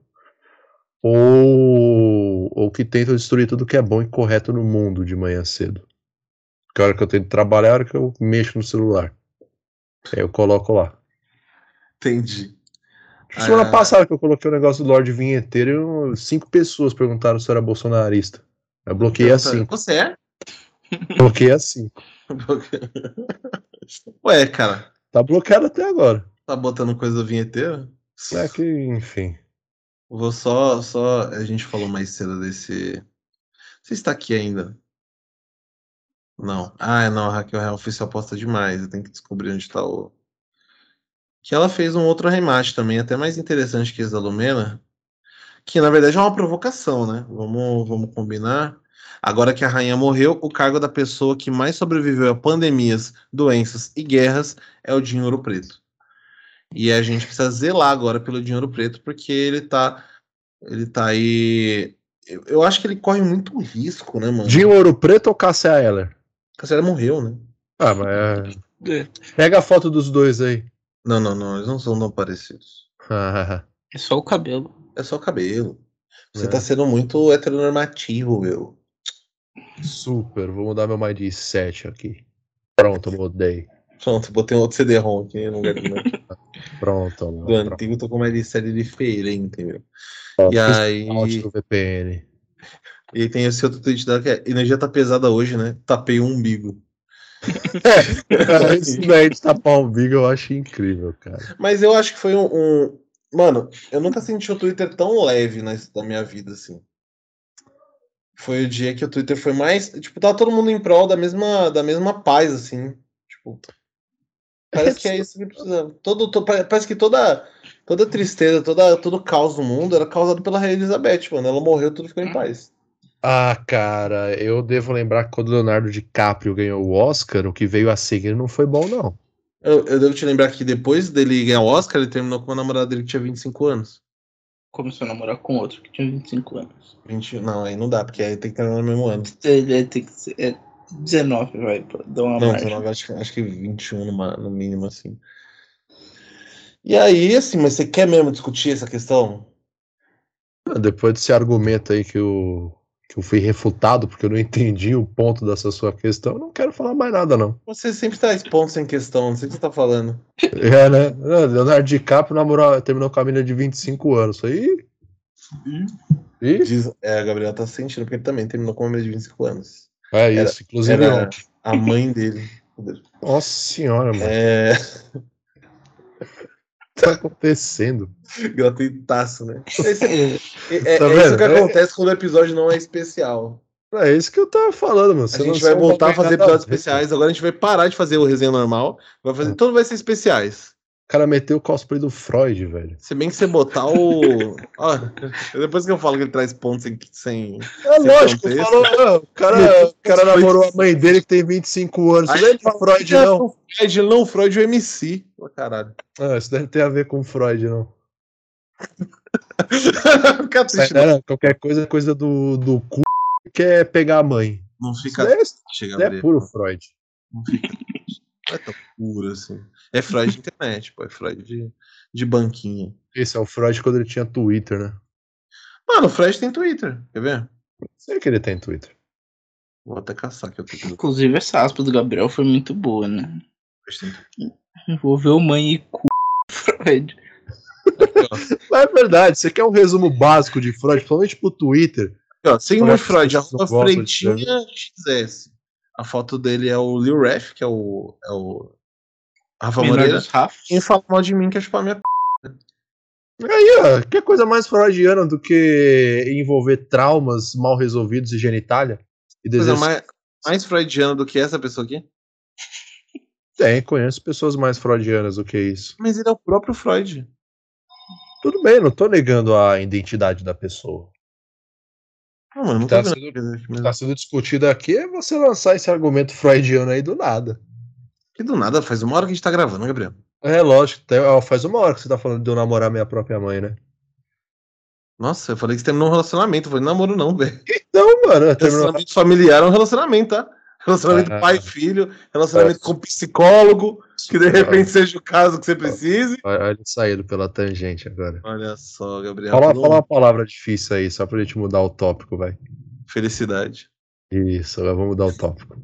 [SPEAKER 3] ou, ou que tentam destruir tudo que é bom e correto no mundo de manhã cedo. Que a hora que eu tenho trabalhar, é a hora que eu mexo no celular. Aí eu coloco lá.
[SPEAKER 1] Entendi.
[SPEAKER 3] Tipo, Semana
[SPEAKER 1] Ah.
[SPEAKER 3] passada que eu coloquei o negócio do Lorde Vinheteiro, eu- cinco pessoas perguntaram se eu era bolsonarista. Eu bloqueei assim.
[SPEAKER 1] Você é?
[SPEAKER 3] Bloqueei assim.
[SPEAKER 1] Ué, cara,
[SPEAKER 3] Tá bloqueado até agora.
[SPEAKER 1] tá botando coisa do vinheteiro?
[SPEAKER 3] É que, enfim.
[SPEAKER 1] Vou só, só. A gente falou mais cedo desse. Você está aqui ainda? Não. Ah, não, a Raquel Real Oficial posta demais. Eu tenho que descobrir onde está o. Que ela fez um outro rematch também, até mais interessante que esse da Lumena. Que na verdade é uma provocação, né? Vamos, vamos combinar. Agora que a rainha morreu, o cargo da pessoa que mais sobreviveu a pandemias, doenças e guerras é o Dinho Ouro Preto. E a gente precisa zelar agora pelo Dinheiro Preto, porque ele tá. Ele tá aí. Eu, eu acho que ele corre muito risco, né, mano?
[SPEAKER 3] Dinho Ouro Preto ou Cássia Eller?
[SPEAKER 1] A senhora morreu, né?
[SPEAKER 3] Ah, mas é...
[SPEAKER 2] É,
[SPEAKER 3] Pega a foto dos dois aí.
[SPEAKER 1] Não, não, não. Eles não são tão parecidos.
[SPEAKER 2] é só o cabelo.
[SPEAKER 1] É só cabelo. Você
[SPEAKER 3] É.
[SPEAKER 1] tá sendo muito heteronormativo, meu.
[SPEAKER 3] Super, vou mudar meu mindset aqui. Pronto, mudei.
[SPEAKER 1] Pronto, botei um outro CD-ROM aqui no lugar do, meu.
[SPEAKER 3] Pronto,
[SPEAKER 1] do
[SPEAKER 3] pronto.
[SPEAKER 1] antigo, tô com uma série diferente, meu. E aí.
[SPEAKER 3] out do VPN.
[SPEAKER 1] E tem esse outro tweet dela que é: energia tá pesada hoje, né? Tapei o umbigo.
[SPEAKER 3] Cara, isso daí de tapar o umbigo eu acho incrível, cara.
[SPEAKER 1] Mas eu acho que foi um, um- Mano, eu nunca senti o Twitter tão leve na, na minha vida, assim. Foi o dia que o Twitter foi mais. Tipo, tava todo mundo em prol da mesma, da mesma paz, assim. Tipo. Parece que é isso que precisa. Todo, to- pa- parece que toda, toda tristeza, toda, todo caos no mundo era causado pela Rainha Elizabeth, mano. Ela morreu, tudo ficou em paz.
[SPEAKER 3] Ah, cara, eu devo lembrar que quando o Leonardo DiCaprio ganhou o Oscar, o que veio a seguir não foi bom, não.
[SPEAKER 1] Eu, eu devo te lembrar que depois dele ganhar o Oscar, ele terminou com uma namorada dele que tinha 25 anos.
[SPEAKER 2] Começou a namorar com outro que tinha 25 anos.
[SPEAKER 1] 20, não, aí não dá, porque aí tem que terminar no mesmo ano.
[SPEAKER 2] Ele tem que ser. É 19, vai, dar uma
[SPEAKER 1] Não,
[SPEAKER 2] margem.
[SPEAKER 1] 19, acho, que- acho que 21 numa- no mínimo, assim. E aí, assim, mas você quer mesmo discutir essa questão?
[SPEAKER 3] Ah, Depois desse argumento aí que eu, que eu fui refutado, porque eu não entendi o ponto dessa sua questão, eu não quero falar mais nada, não.
[SPEAKER 1] Você sempre traz pontos em questão, não sei o que você tá falando.
[SPEAKER 3] É, né? Leonardo DiCaprio namorou, terminou com a menina de 25 anos. Isso aí. Ih,
[SPEAKER 1] Diz, é, a Gabriela tá sentindo, porque ele também terminou com uma menina de 25 anos.
[SPEAKER 3] é
[SPEAKER 1] Era-
[SPEAKER 3] isso. Inclusive,
[SPEAKER 1] Era
[SPEAKER 3] ontem.
[SPEAKER 1] a mãe dele.
[SPEAKER 3] Nossa senhora, mano.
[SPEAKER 1] É,
[SPEAKER 3] tá acontecendo?
[SPEAKER 1] gratuitaço, né? Esse- é, é-
[SPEAKER 3] Tá
[SPEAKER 1] é
[SPEAKER 3] vendo?
[SPEAKER 1] isso que
[SPEAKER 3] É-
[SPEAKER 1] acontece quando o episódio não é especial.
[SPEAKER 3] É isso que eu tava falando, mano.
[SPEAKER 1] A
[SPEAKER 3] Você
[SPEAKER 1] gente
[SPEAKER 3] lançou
[SPEAKER 1] vai voltar a fazer episódios
[SPEAKER 3] ver,
[SPEAKER 1] especiais, agora a gente vai parar de fazer o resenha normal, vai fazer,
[SPEAKER 3] É.
[SPEAKER 1] tudo vai ser especiais.
[SPEAKER 3] O cara meteu o cosplay do Freud, velho.
[SPEAKER 1] Se bem que você botar o. Ó, depois que eu falo que ele traz pontos sem. sem...
[SPEAKER 3] É
[SPEAKER 1] Sem
[SPEAKER 3] lógico,
[SPEAKER 1] contexto.
[SPEAKER 3] falou, ah, o cara, o cara namorou a mãe dele que tem 25 anos.
[SPEAKER 1] Aí
[SPEAKER 3] não é Freud,
[SPEAKER 1] "Ah,
[SPEAKER 3] não.
[SPEAKER 1] o Freud, não, o Freud é o MC. Ô, caralho.
[SPEAKER 3] Ah, isso deve ter a ver com Freud, não.
[SPEAKER 1] Fica triste,
[SPEAKER 3] era qualquer coisa, é coisa do, do cu que quer pegar a mãe.
[SPEAKER 1] não. Não
[SPEAKER 3] Isso
[SPEAKER 1] fica
[SPEAKER 3] é, isso é puro Freud.
[SPEAKER 1] Não fica. Não é tão puro assim. É Freud de internet, pô. É Freud de, de banquinha.
[SPEAKER 3] Esse é o Freud quando ele tinha Twitter, né?
[SPEAKER 1] Mano, o Freud tem Twitter, quer ver?
[SPEAKER 3] Sei que ele tem Twitter.
[SPEAKER 1] Vou até caçar aqui o título.
[SPEAKER 2] Inclusive, essa aspa do Gabriel foi muito boa, né? Envolveu mãe e cu. Freud.
[SPEAKER 3] Mas é verdade, você quer um resumo básico de Freud, principalmente pro Twitter.
[SPEAKER 1] Sigmund
[SPEAKER 3] que
[SPEAKER 1] Freud, arroba Freitinha XS. A foto dele é o Lil Ref, que é o, é o Rafa
[SPEAKER 2] Menor
[SPEAKER 1] Moreira. Quem fala mal de mim quer chupar minha p.
[SPEAKER 3] Aí, ó, que coisa mais freudiana do que envolver traumas mal resolvidos e genitália? E
[SPEAKER 1] Coisa
[SPEAKER 3] desejos.
[SPEAKER 1] mais, mais freudiana do que essa pessoa aqui.
[SPEAKER 3] Tem, conheço pessoas mais freudianas do que isso.
[SPEAKER 1] Mas ele é o próprio Freud.
[SPEAKER 3] Tudo bem, não tô negando a identidade da pessoa.
[SPEAKER 1] Não, mano, não
[SPEAKER 3] Tá sendo-
[SPEAKER 1] vendo.
[SPEAKER 3] O que tá sendo discutido aqui é você lançar esse argumento freudiano aí do nada.
[SPEAKER 1] Que do nada, faz uma hora que a gente tá gravando, né, Gabriel?
[SPEAKER 3] É lógico, faz uma hora que você tá falando de eu namorar minha própria mãe, né?
[SPEAKER 1] Nossa, eu falei que você terminou um relacionamento. Eu falei, namoro não, velho.
[SPEAKER 3] Então, mano.
[SPEAKER 1] Relacionamento familiar é um relacionamento, tá? Relacionamento
[SPEAKER 3] Ah.
[SPEAKER 1] pai e filho, relacionamento com psicólogo, que de repente seja o caso que você precise.
[SPEAKER 3] Olha saindo pela tangente agora.
[SPEAKER 1] Olha só, Gabriel.
[SPEAKER 3] Fala, fala uma palavra difícil aí, só pra gente mudar o tópico, vai.
[SPEAKER 1] Felicidade.
[SPEAKER 3] Isso, agora vamos mudar o tópico.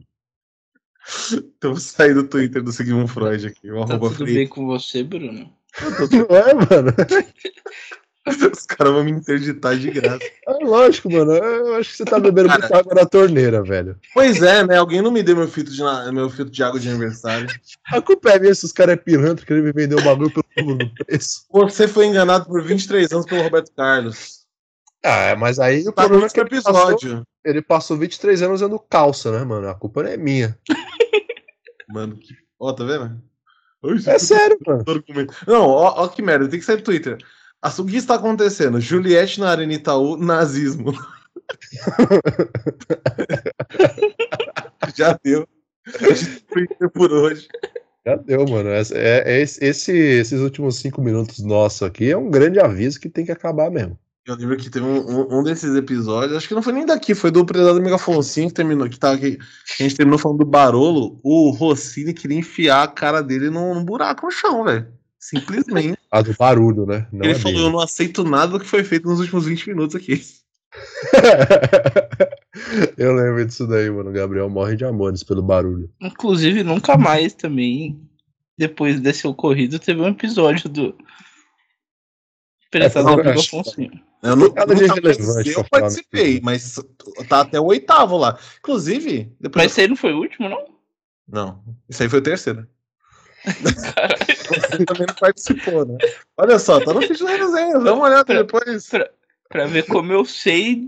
[SPEAKER 1] Então vou sair do Twitter do Sigmund Freud aqui. O
[SPEAKER 2] Tá tudo
[SPEAKER 1] free.
[SPEAKER 2] bem com você, Bruno?
[SPEAKER 3] Não é, mano?
[SPEAKER 1] Os caras vão me interditar de graça.
[SPEAKER 3] É lógico, mano. Eu acho que você tá bebendo
[SPEAKER 1] Cara.
[SPEAKER 3] muita água na torneira, velho.
[SPEAKER 1] Pois é, né? Alguém não me deu meu filtro de, na- meu filtro de água de aniversário.
[SPEAKER 3] A culpa é minha se os caras é pilantra querendo me vender o bagulho pelo preço.
[SPEAKER 1] Você foi enganado por 23 anos pelo Roberto Carlos.
[SPEAKER 3] Ah, mas aí o
[SPEAKER 1] Tá
[SPEAKER 3] problema é que ele passou,
[SPEAKER 1] episódio.
[SPEAKER 3] ele passou 23 anos usando calça, né, mano? A culpa não é minha.
[SPEAKER 1] Mano, que. Ó, tá vendo?
[SPEAKER 3] É sério, mano.
[SPEAKER 1] Não, ó, ó que merda, tem que sair do Twitter. O que está acontecendo? Juliette na Arena Itaú, nazismo. Já deu. Twitter por hoje.
[SPEAKER 3] Já deu, mano. É- é esse- esse- esses últimos cinco minutos nossos aqui é um grande aviso que tem que acabar mesmo.
[SPEAKER 1] Eu lembro que teve um, um- um desses episódios, acho que não foi nem daqui, foi do Predador Mega Foncinho que terminou, que, tava aqui, que a gente terminou falando do Barolo. O Rossini queria enfiar a cara dele num, num buraco no chão, velho. Simplesmente.
[SPEAKER 3] A do barulho, né? Não
[SPEAKER 1] Ele
[SPEAKER 3] é
[SPEAKER 1] falou:
[SPEAKER 3] dele.
[SPEAKER 1] Eu não aceito nada do que foi feito nos últimos 20 minutos aqui.
[SPEAKER 3] Eu lembro disso daí, mano. O Gabriel morre de amores pelo barulho.
[SPEAKER 2] Inclusive, nunca mais também, depois desse ocorrido, teve um episódio do Prezado
[SPEAKER 3] É,
[SPEAKER 2] Afonso.
[SPEAKER 1] Eu não, nunca mais eu
[SPEAKER 3] pra
[SPEAKER 1] participei, mas tá até o oitavo lá. Inclusive, depois.
[SPEAKER 2] Mas esse aí não foi o último, não?
[SPEAKER 1] Não, isso aí foi o terceiro. Você também não participou, né? Olha só, tá no feed da resenha, dá uma olhada depois.
[SPEAKER 2] Pra ver como eu sei.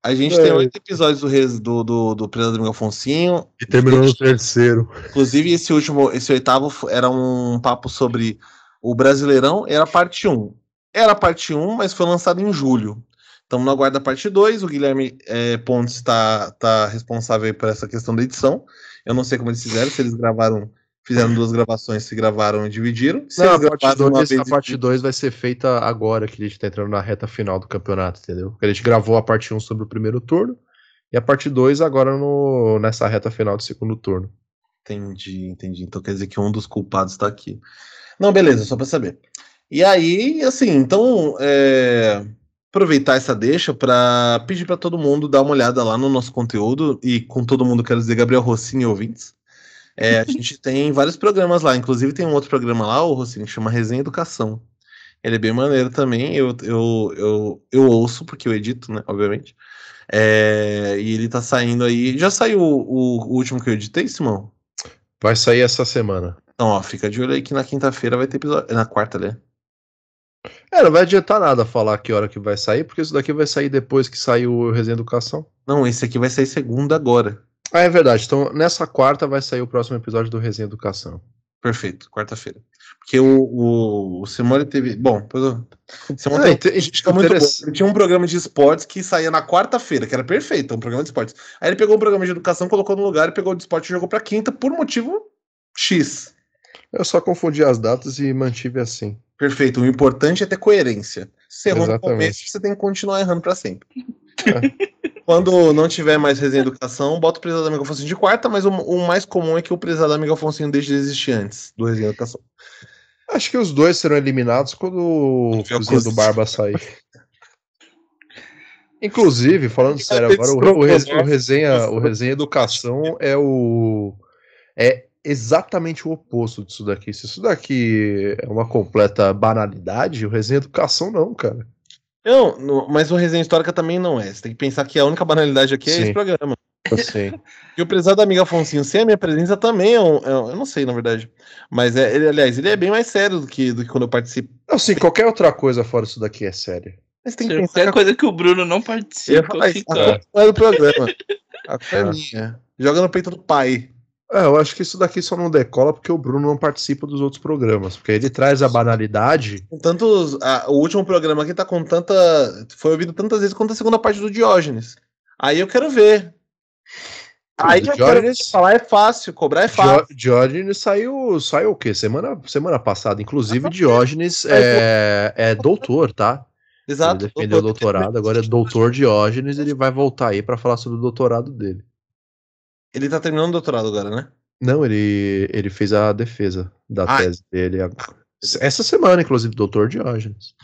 [SPEAKER 1] A gente
[SPEAKER 3] É.
[SPEAKER 1] tem oito episódios do, do, do, do Predador Domingo Afonsinho.
[SPEAKER 3] E terminou no terceiro.
[SPEAKER 1] Inclusive, esse último, esse oitavo era um papo sobre o Brasileirão, era parte 1. Era parte 1, mas foi lançado em julho. Estamos na guarda parte 2. O Guilherme eh, Pontes está tá responsável por essa questão da edição. Eu não sei como eles fizeram, se eles gravaram, fizeram duas gravações, se gravaram e dividiram. Se
[SPEAKER 3] Não, a parte
[SPEAKER 1] gravaram uma
[SPEAKER 3] 2
[SPEAKER 1] vez
[SPEAKER 3] a parte dois vai ser feita agora, que a gente tá entrando na reta final do campeonato, entendeu? Porque a gente gravou a parte 1 sobre o primeiro turno e a parte 2 agora no, nessa reta final do segundo turno.
[SPEAKER 1] Entendi, entendi. Então quer dizer que um dos culpados tá aqui. Não, beleza, só pra saber. E aí, assim, então, é, aproveitar essa deixa pra pedir pra todo mundo dar uma olhada lá no nosso conteúdo e com todo mundo quero dizer Gabriel Rossini e ouvintes. É, a gente tem vários programas lá, inclusive tem um outro programa lá, o Rossini, que chama Resenha Educação. Ele é bem maneiro também, eu, eu, eu, eu ouço, porque eu edito, né, obviamente. É, e ele tá saindo aí. Já saiu o, o último que eu editei, Simão?
[SPEAKER 3] Vai sair essa semana.
[SPEAKER 1] Então, ó, fica de olho aí que na quinta-feira vai ter episódio. Na quarta, né?
[SPEAKER 3] É, não vai adiantar nada falar que hora que vai sair, porque isso daqui vai sair depois que sair o Resenha Educação.
[SPEAKER 1] Não, esse aqui vai sair segunda agora.
[SPEAKER 3] Ah, é verdade. Então, nessa quarta vai sair o próximo episódio do Resenha Educação.
[SPEAKER 1] Perfeito, quarta-feira. Porque o, o, o Simone teve. Bom, eu. Simone
[SPEAKER 3] Ah,
[SPEAKER 1] tem-
[SPEAKER 3] inte-
[SPEAKER 1] a gente fica muito bom. tinha um programa de esportes que saía na quarta-feira, que era perfeito, um programa de esportes. Aí ele pegou um programa de educação, colocou no lugar, pegou o de esporte e jogou pra quinta por motivo X.
[SPEAKER 3] Eu só confundi as datas e mantive assim.
[SPEAKER 1] Perfeito. O importante é ter coerência. Se você errou no começo, você tem que continuar errando pra sempre. Quando não tiver mais resenha educação, bota o Prezado Amigo Afonso de quarta, mas o, o mais comum é que o Prezado Amigo Afonso deixe de existir antes do resenha educação.
[SPEAKER 3] Acho que os dois serão eliminados quando o cozinha do? Barba sair. Inclusive, falando sério, agora o, o resenha, o resenha educação é o é exatamente o oposto disso daqui. Se isso daqui é uma completa banalidade, o resenha educação não, cara.
[SPEAKER 1] Não, no- mas o resenha histórica também não é. Você tem que pensar que a única banalidade aqui é
[SPEAKER 3] Sim.
[SPEAKER 1] esse programa.
[SPEAKER 3] Assim.
[SPEAKER 1] E o prezado amigo Afonso, sem a minha presença também é um, é um- Eu não sei, na verdade. Mas, é, ele, aliás, ele é bem mais sério do que, do que quando eu participo.
[SPEAKER 3] Assim, qualquer outra coisa fora isso daqui é séria.
[SPEAKER 1] Mas tem que
[SPEAKER 2] Qualquer
[SPEAKER 1] pensar que
[SPEAKER 2] coisa que o Bruno não
[SPEAKER 1] Eu
[SPEAKER 2] participa,
[SPEAKER 1] falar isso,
[SPEAKER 2] fica.
[SPEAKER 1] a culpa não é do programa. A culpa é
[SPEAKER 3] É.
[SPEAKER 1] minha. Joga no peito do pai.
[SPEAKER 3] É, eu acho que isso daqui só não decola porque o Bruno não participa dos outros programas. Porque ele traz a banalidade.
[SPEAKER 1] Com tantos. a- o último programa aqui tá com tanta. Foi ouvido tantas vezes quanto a segunda parte do Diógenes. Aí eu quero ver. Aí eu quero ver.
[SPEAKER 3] Diógenes-
[SPEAKER 1] Falar é fácil, cobrar é fácil.
[SPEAKER 3] Diógenes saiu, saiu o quê? Semana, semana passada. Inclusive, Diógenes é, é doutor, tá?
[SPEAKER 1] Exato.
[SPEAKER 3] Ele defendeu o doutorado, agora é doutor Diógenes, ele vai voltar aí pra falar sobre o doutorado dele.
[SPEAKER 1] Ele tá terminando o doutorado agora, né?
[SPEAKER 3] Não, ele, ele fez a defesa da
[SPEAKER 1] Ah,
[SPEAKER 3] tese dele. a- Essa semana, inclusive, doutor Diógenes.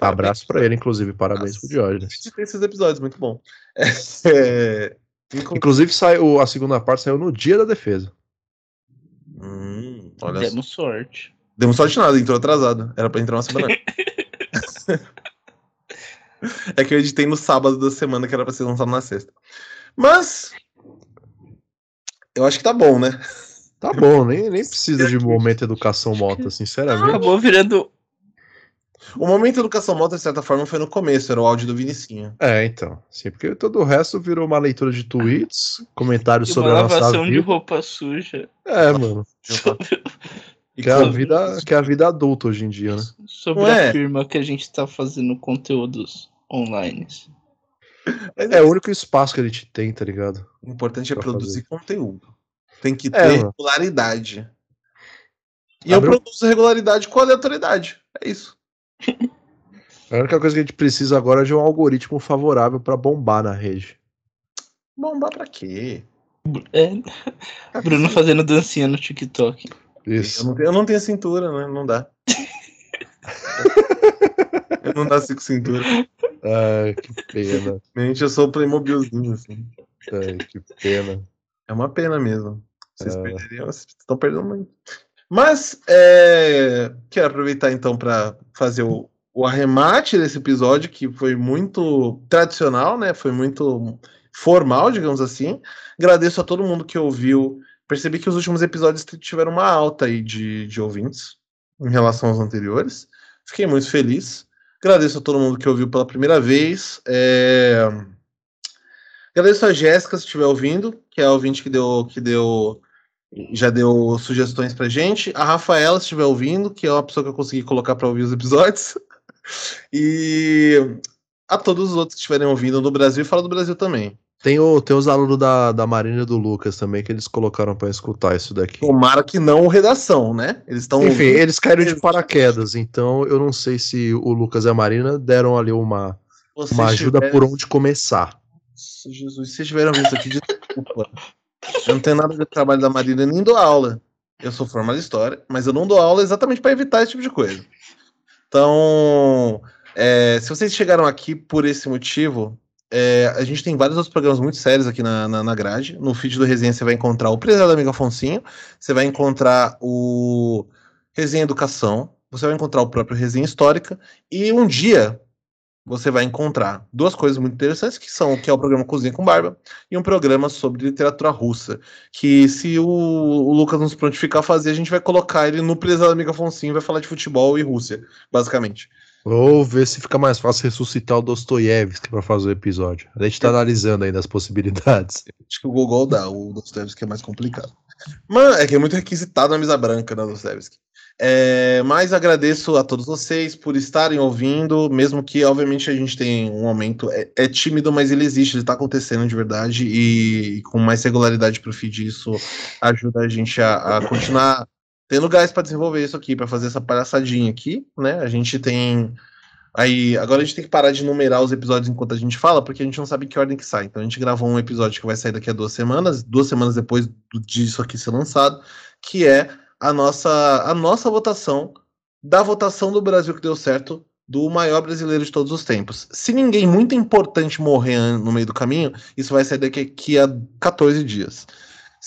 [SPEAKER 3] Abraço pra ele, inclusive, parabéns
[SPEAKER 1] Nossa.
[SPEAKER 3] pro Diógenes.
[SPEAKER 1] Tem esses episódios, muito bom. É, inclu-
[SPEAKER 3] Inclusive, saiu, a segunda parte saiu no dia da defesa.
[SPEAKER 1] Hum, olha só.
[SPEAKER 2] Demos sorte.
[SPEAKER 1] Demos sorte nada, entrou atrasado. Era pra entrar uma semana. é que eu editei no sábado da semana, que era pra ser lançado na sexta. Mas. Eu acho que tá bom, né?
[SPEAKER 3] Tá bom, nem, nem precisa de momento educação mota, sinceramente.
[SPEAKER 2] Acabou virando.
[SPEAKER 1] O momento educação moto, de certa forma, foi no começo, era o áudio do Vinicinho.
[SPEAKER 3] É, então. Sim, porque todo o resto virou uma leitura de tweets, comentários
[SPEAKER 2] Uma
[SPEAKER 3] sobre a nossa
[SPEAKER 2] lavação de
[SPEAKER 3] vida.
[SPEAKER 2] roupa suja.
[SPEAKER 3] É, mano.
[SPEAKER 1] E
[SPEAKER 3] Que é, a vida, que é a vida adulta hoje em dia, né?
[SPEAKER 2] Sobre
[SPEAKER 1] Ué.
[SPEAKER 2] a firma que a gente tá fazendo conteúdos online.
[SPEAKER 3] É o único espaço que a gente tem, tá ligado?
[SPEAKER 1] O importante é produzir conteúdo. Tem que
[SPEAKER 3] É,
[SPEAKER 1] ter
[SPEAKER 3] mano.
[SPEAKER 1] regularidade. E eu
[SPEAKER 3] Abriu-
[SPEAKER 1] produzo regularidade com aleatoriedade. É isso.
[SPEAKER 3] A única coisa que a gente precisa agora é de um algoritmo favorável pra bombar na rede.
[SPEAKER 1] Bombar pra quê?
[SPEAKER 2] É, Bruno fazendo dancinha no TikTok.
[SPEAKER 1] Eu
[SPEAKER 3] Isso.
[SPEAKER 1] não, tenho, eu não tenho cintura, né? Não dá. eu não nasci com cintura.
[SPEAKER 3] Ai, que pena.
[SPEAKER 1] Gente, eu sou o Playmobilzinho, assim.
[SPEAKER 3] Ai, que pena.
[SPEAKER 1] É uma pena mesmo. Vocês
[SPEAKER 3] É.
[SPEAKER 1] perderiam, vocês estão perdendo muito. Mas, é, quero aproveitar então para fazer o, o arremate desse episódio, que foi muito tradicional, né? Foi muito formal, digamos assim. Agradeço a todo mundo que ouviu. Percebi que os últimos episódios tiveram uma alta aí de, de ouvintes em relação aos anteriores. Fiquei muito feliz. Agradeço a todo mundo que ouviu pela primeira vez. É, Agradeço a Jéssica, se estiver ouvindo, que é a ouvinte que deu, que deu, já deu sugestões pra gente. A Rafaela, se estiver ouvindo, que é uma pessoa que eu consegui colocar para ouvir os episódios. E a todos os outros que estiverem ouvindo no Brasil e do Brasil também.
[SPEAKER 3] Tem, o, tem os alunos da, da Marina e do Lucas também que eles colocaram pra escutar isso daqui.
[SPEAKER 1] Tomara que não redação, né? Eles estão.
[SPEAKER 3] Enfim, eles caíram de paraquedas, então eu não sei se o Lucas e a Marina deram ali uma, uma ajuda por onde começar.
[SPEAKER 1] Nossa, Jesus, se vocês tiveram isso aqui, desculpa. Eu não tenho nada de trabalho da Marina, nem dou aula. Eu sou formado em história, mas eu não dou aula exatamente para evitar esse tipo de coisa. Então, é, se vocês chegaram aqui por esse motivo, é, a gente tem vários outros programas muito sérios aqui na, na, na grade. No feed do Resenha você vai encontrar o Prezado Amigo Afonsinho, você vai encontrar o Resenha Educação, você vai encontrar o próprio Resenha Histórica, e um dia você vai encontrar duas coisas muito interessantes, que são que é o programa Cozinha com Barba e um programa sobre literatura russa, que se o, o Lucas nos prontificar a fazer, a gente vai colocar ele no Prezado Amigo Afonsinho vai falar de futebol e Rússia, basicamente.
[SPEAKER 3] Ou ver se fica mais fácil ressuscitar o Dostoiévski pra fazer o episódio. A gente tá analisando ainda as possibilidades.
[SPEAKER 1] Acho que o Gogol dá, o Dostoevsky é mais complicado. Mas é que é muito requisitado na mesa branca, né, Dostoevsky. É, mas agradeço a todos vocês por estarem ouvindo, mesmo que, obviamente, a gente tem um aumento. É, é tímido, mas ele existe, ele está acontecendo de verdade, e, com mais regularidade para o feed, isso ajuda a gente a, a continuar tendo gás para desenvolver isso aqui, para fazer essa palhaçadinha aqui, né? A gente tem. Aí, agora a gente tem que parar de numerar os episódios enquanto a gente fala, porque a gente não sabe que ordem que sai. Então a gente gravou um episódio que vai sair daqui a duas semanas, duas semanas depois disso aqui ser lançado, que é a nossa, a nossa votação da votação do Brasil que deu certo do maior brasileiro de todos os tempos. Se ninguém muito importante morrer no meio do caminho, isso vai sair daqui a 14 dias.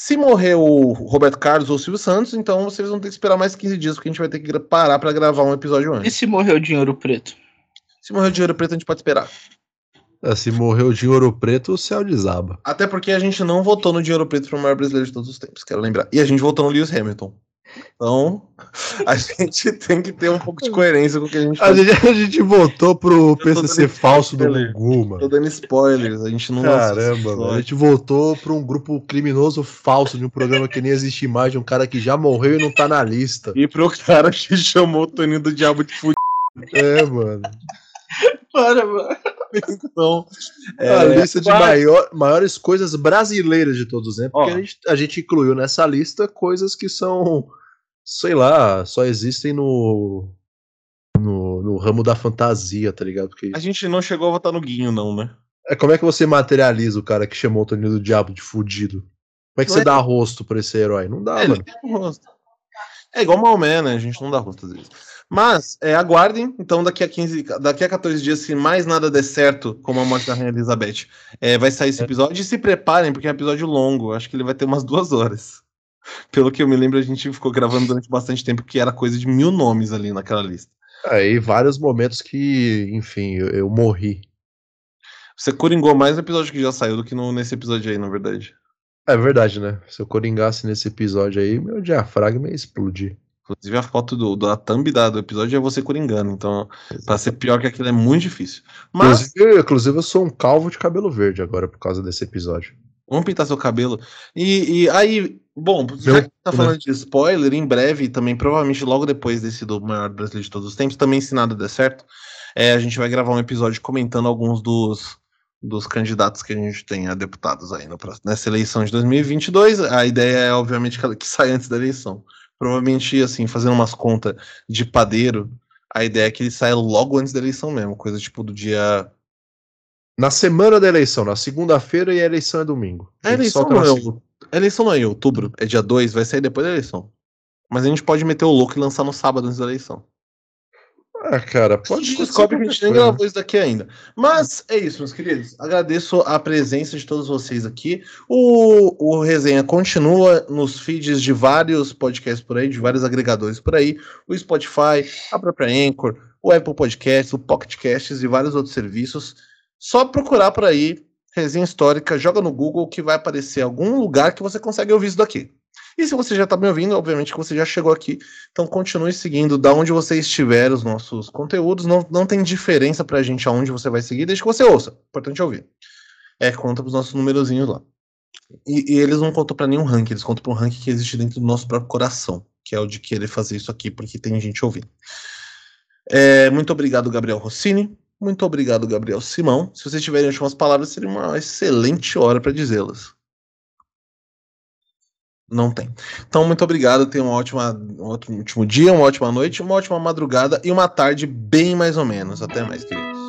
[SPEAKER 1] Se morrer o Roberto Carlos ou o Silvio Santos, então vocês vão ter que esperar mais 15 dias, porque a gente vai ter que parar para gravar um episódio antes.
[SPEAKER 2] E se morrer o Dinheiro Preto?
[SPEAKER 1] Se morrer o Dinheiro Preto, a gente pode esperar.
[SPEAKER 3] É, se morrer o Dinheiro Preto, o céu desaba.
[SPEAKER 1] Até porque a gente não votou no Dinheiro Preto para o maior brasileiro de todos os tempos, quero lembrar. E a gente votou no Lewis Hamilton. Então, a gente tem que ter um pouco de coerência com o que a gente
[SPEAKER 3] A gente, a gente votou pro PCC falso do. Gugu, mano.
[SPEAKER 1] Tô dando spoilers, a gente não
[SPEAKER 3] Caramba, mano. A gente votou pra um grupo criminoso falso de um programa que nem existe mais, de um cara que já morreu e não tá na lista.
[SPEAKER 1] E pro cara que chamou o Toninho do Diabo de fudido.
[SPEAKER 3] É, mano.
[SPEAKER 2] Para, mano.
[SPEAKER 1] Então,
[SPEAKER 3] a
[SPEAKER 1] é,
[SPEAKER 3] lista de maior- maiores coisas brasileiras de todos os tempos, porque a gente, a gente incluiu nessa lista coisas que são, sei lá, só existem no, no, no ramo da fantasia, tá ligado? Porque,
[SPEAKER 1] a gente não chegou a votar no Guinho, não, né?
[SPEAKER 3] é, como é que você materializa o cara que chamou o Toninho do Diabo de fudido? Como é que você
[SPEAKER 1] Ué?
[SPEAKER 3] dá rosto pra esse herói? Não dá,
[SPEAKER 1] É,
[SPEAKER 3] mano.
[SPEAKER 1] É igual Maomé, né? A gente não dá rosto às vezes. Mas, é, aguardem, então daqui a 15, daqui a 14 dias, se mais nada der certo, como a morte da Rainha Elizabeth, é, vai sair esse episódio. E se preparem, porque é um episódio longo. Acho que ele vai ter umas duas horas. Pelo que eu me lembro, a gente ficou gravando durante bastante tempo, que era coisa de mil nomes ali naquela lista.
[SPEAKER 3] Aí vários momentos que, enfim, eu, eu morri.
[SPEAKER 1] Você coringou mais no episódio que já saiu do que no, nesse episódio aí, na verdade.
[SPEAKER 3] É verdade, né? Se eu coringasse nesse episódio aí, meu diafragma ia explodir.
[SPEAKER 1] Inclusive, a foto do, da thumb da- do episódio é você coringando. Então, pra ser pior que aquilo é muito difícil. Mas,
[SPEAKER 3] Inclusive, inclusive, eu sou um calvo de cabelo verde agora por causa desse episódio.
[SPEAKER 1] vamos pintar seu cabelo. E, e aí, bom, já
[SPEAKER 3] Meu
[SPEAKER 1] que tá
[SPEAKER 3] cu,
[SPEAKER 1] falando de spoiler, em breve, também, provavelmente logo depois desse do maior brasileiro de todos os tempos, também se nada der certo, é, a gente vai gravar um episódio comentando alguns dos, dos candidatos que a gente tem a deputados aí no nessa eleição de 2022. A ideia é, obviamente, que, ela- que saia antes da eleição. Provavelmente, assim, fazendo umas contas de padeiro, a ideia é que ele saia logo antes da eleição mesmo, coisa tipo do dia.
[SPEAKER 3] Na semana da eleição, na segunda-feira e a eleição é domingo.
[SPEAKER 1] A
[SPEAKER 3] gente
[SPEAKER 1] eleição não
[SPEAKER 3] na
[SPEAKER 1] é, o- a eleição não é em outubro, é dia 2, vai sair depois da eleição. Mas a gente pode meter o louco e lançar no sábado antes da eleição.
[SPEAKER 3] Ah, cara,
[SPEAKER 1] A
[SPEAKER 3] pode
[SPEAKER 1] gente
[SPEAKER 3] acontecer
[SPEAKER 1] descobre que a gente nem gravou isso daqui ainda. Mas é isso, meus queridos. Agradeço a presença de todos vocês aqui. O, o resenha continua nos feeds de vários podcasts por aí, de vários agregadores por aí. O Spotify, a própria Anchor, o Apple Podcasts, o Pocket Casts e vários outros serviços. Só procurar por aí, resenha histórica, joga no Google que vai aparecer algum lugar que você consegue ouvir isso daqui. E se você já está me ouvindo, obviamente que você já chegou aqui então continue seguindo da onde você estiver os nossos conteúdos. Não, não tem diferença pra gente aonde você vai seguir, desde que você ouça. Importante ouvir. É, conta pros nossos numerozinhos lá. E, e eles não contam pra nenhum ranking, eles contam pra um ranking que existe dentro do nosso próprio coração, que é o de querer fazer isso aqui, porque tem gente ouvindo. É, muito obrigado, Gabriel Rossini. Muito obrigado, Gabriel Simão. Se vocês tiverem últimas palavras, seria uma excelente hora para dizê-las. Não tem. Então, muito obrigado. Tenha uma ótima, um ótimo, último dia, uma ótima noite, uma ótima madrugada e uma tarde bem mais ou menos. Até mais, queridos.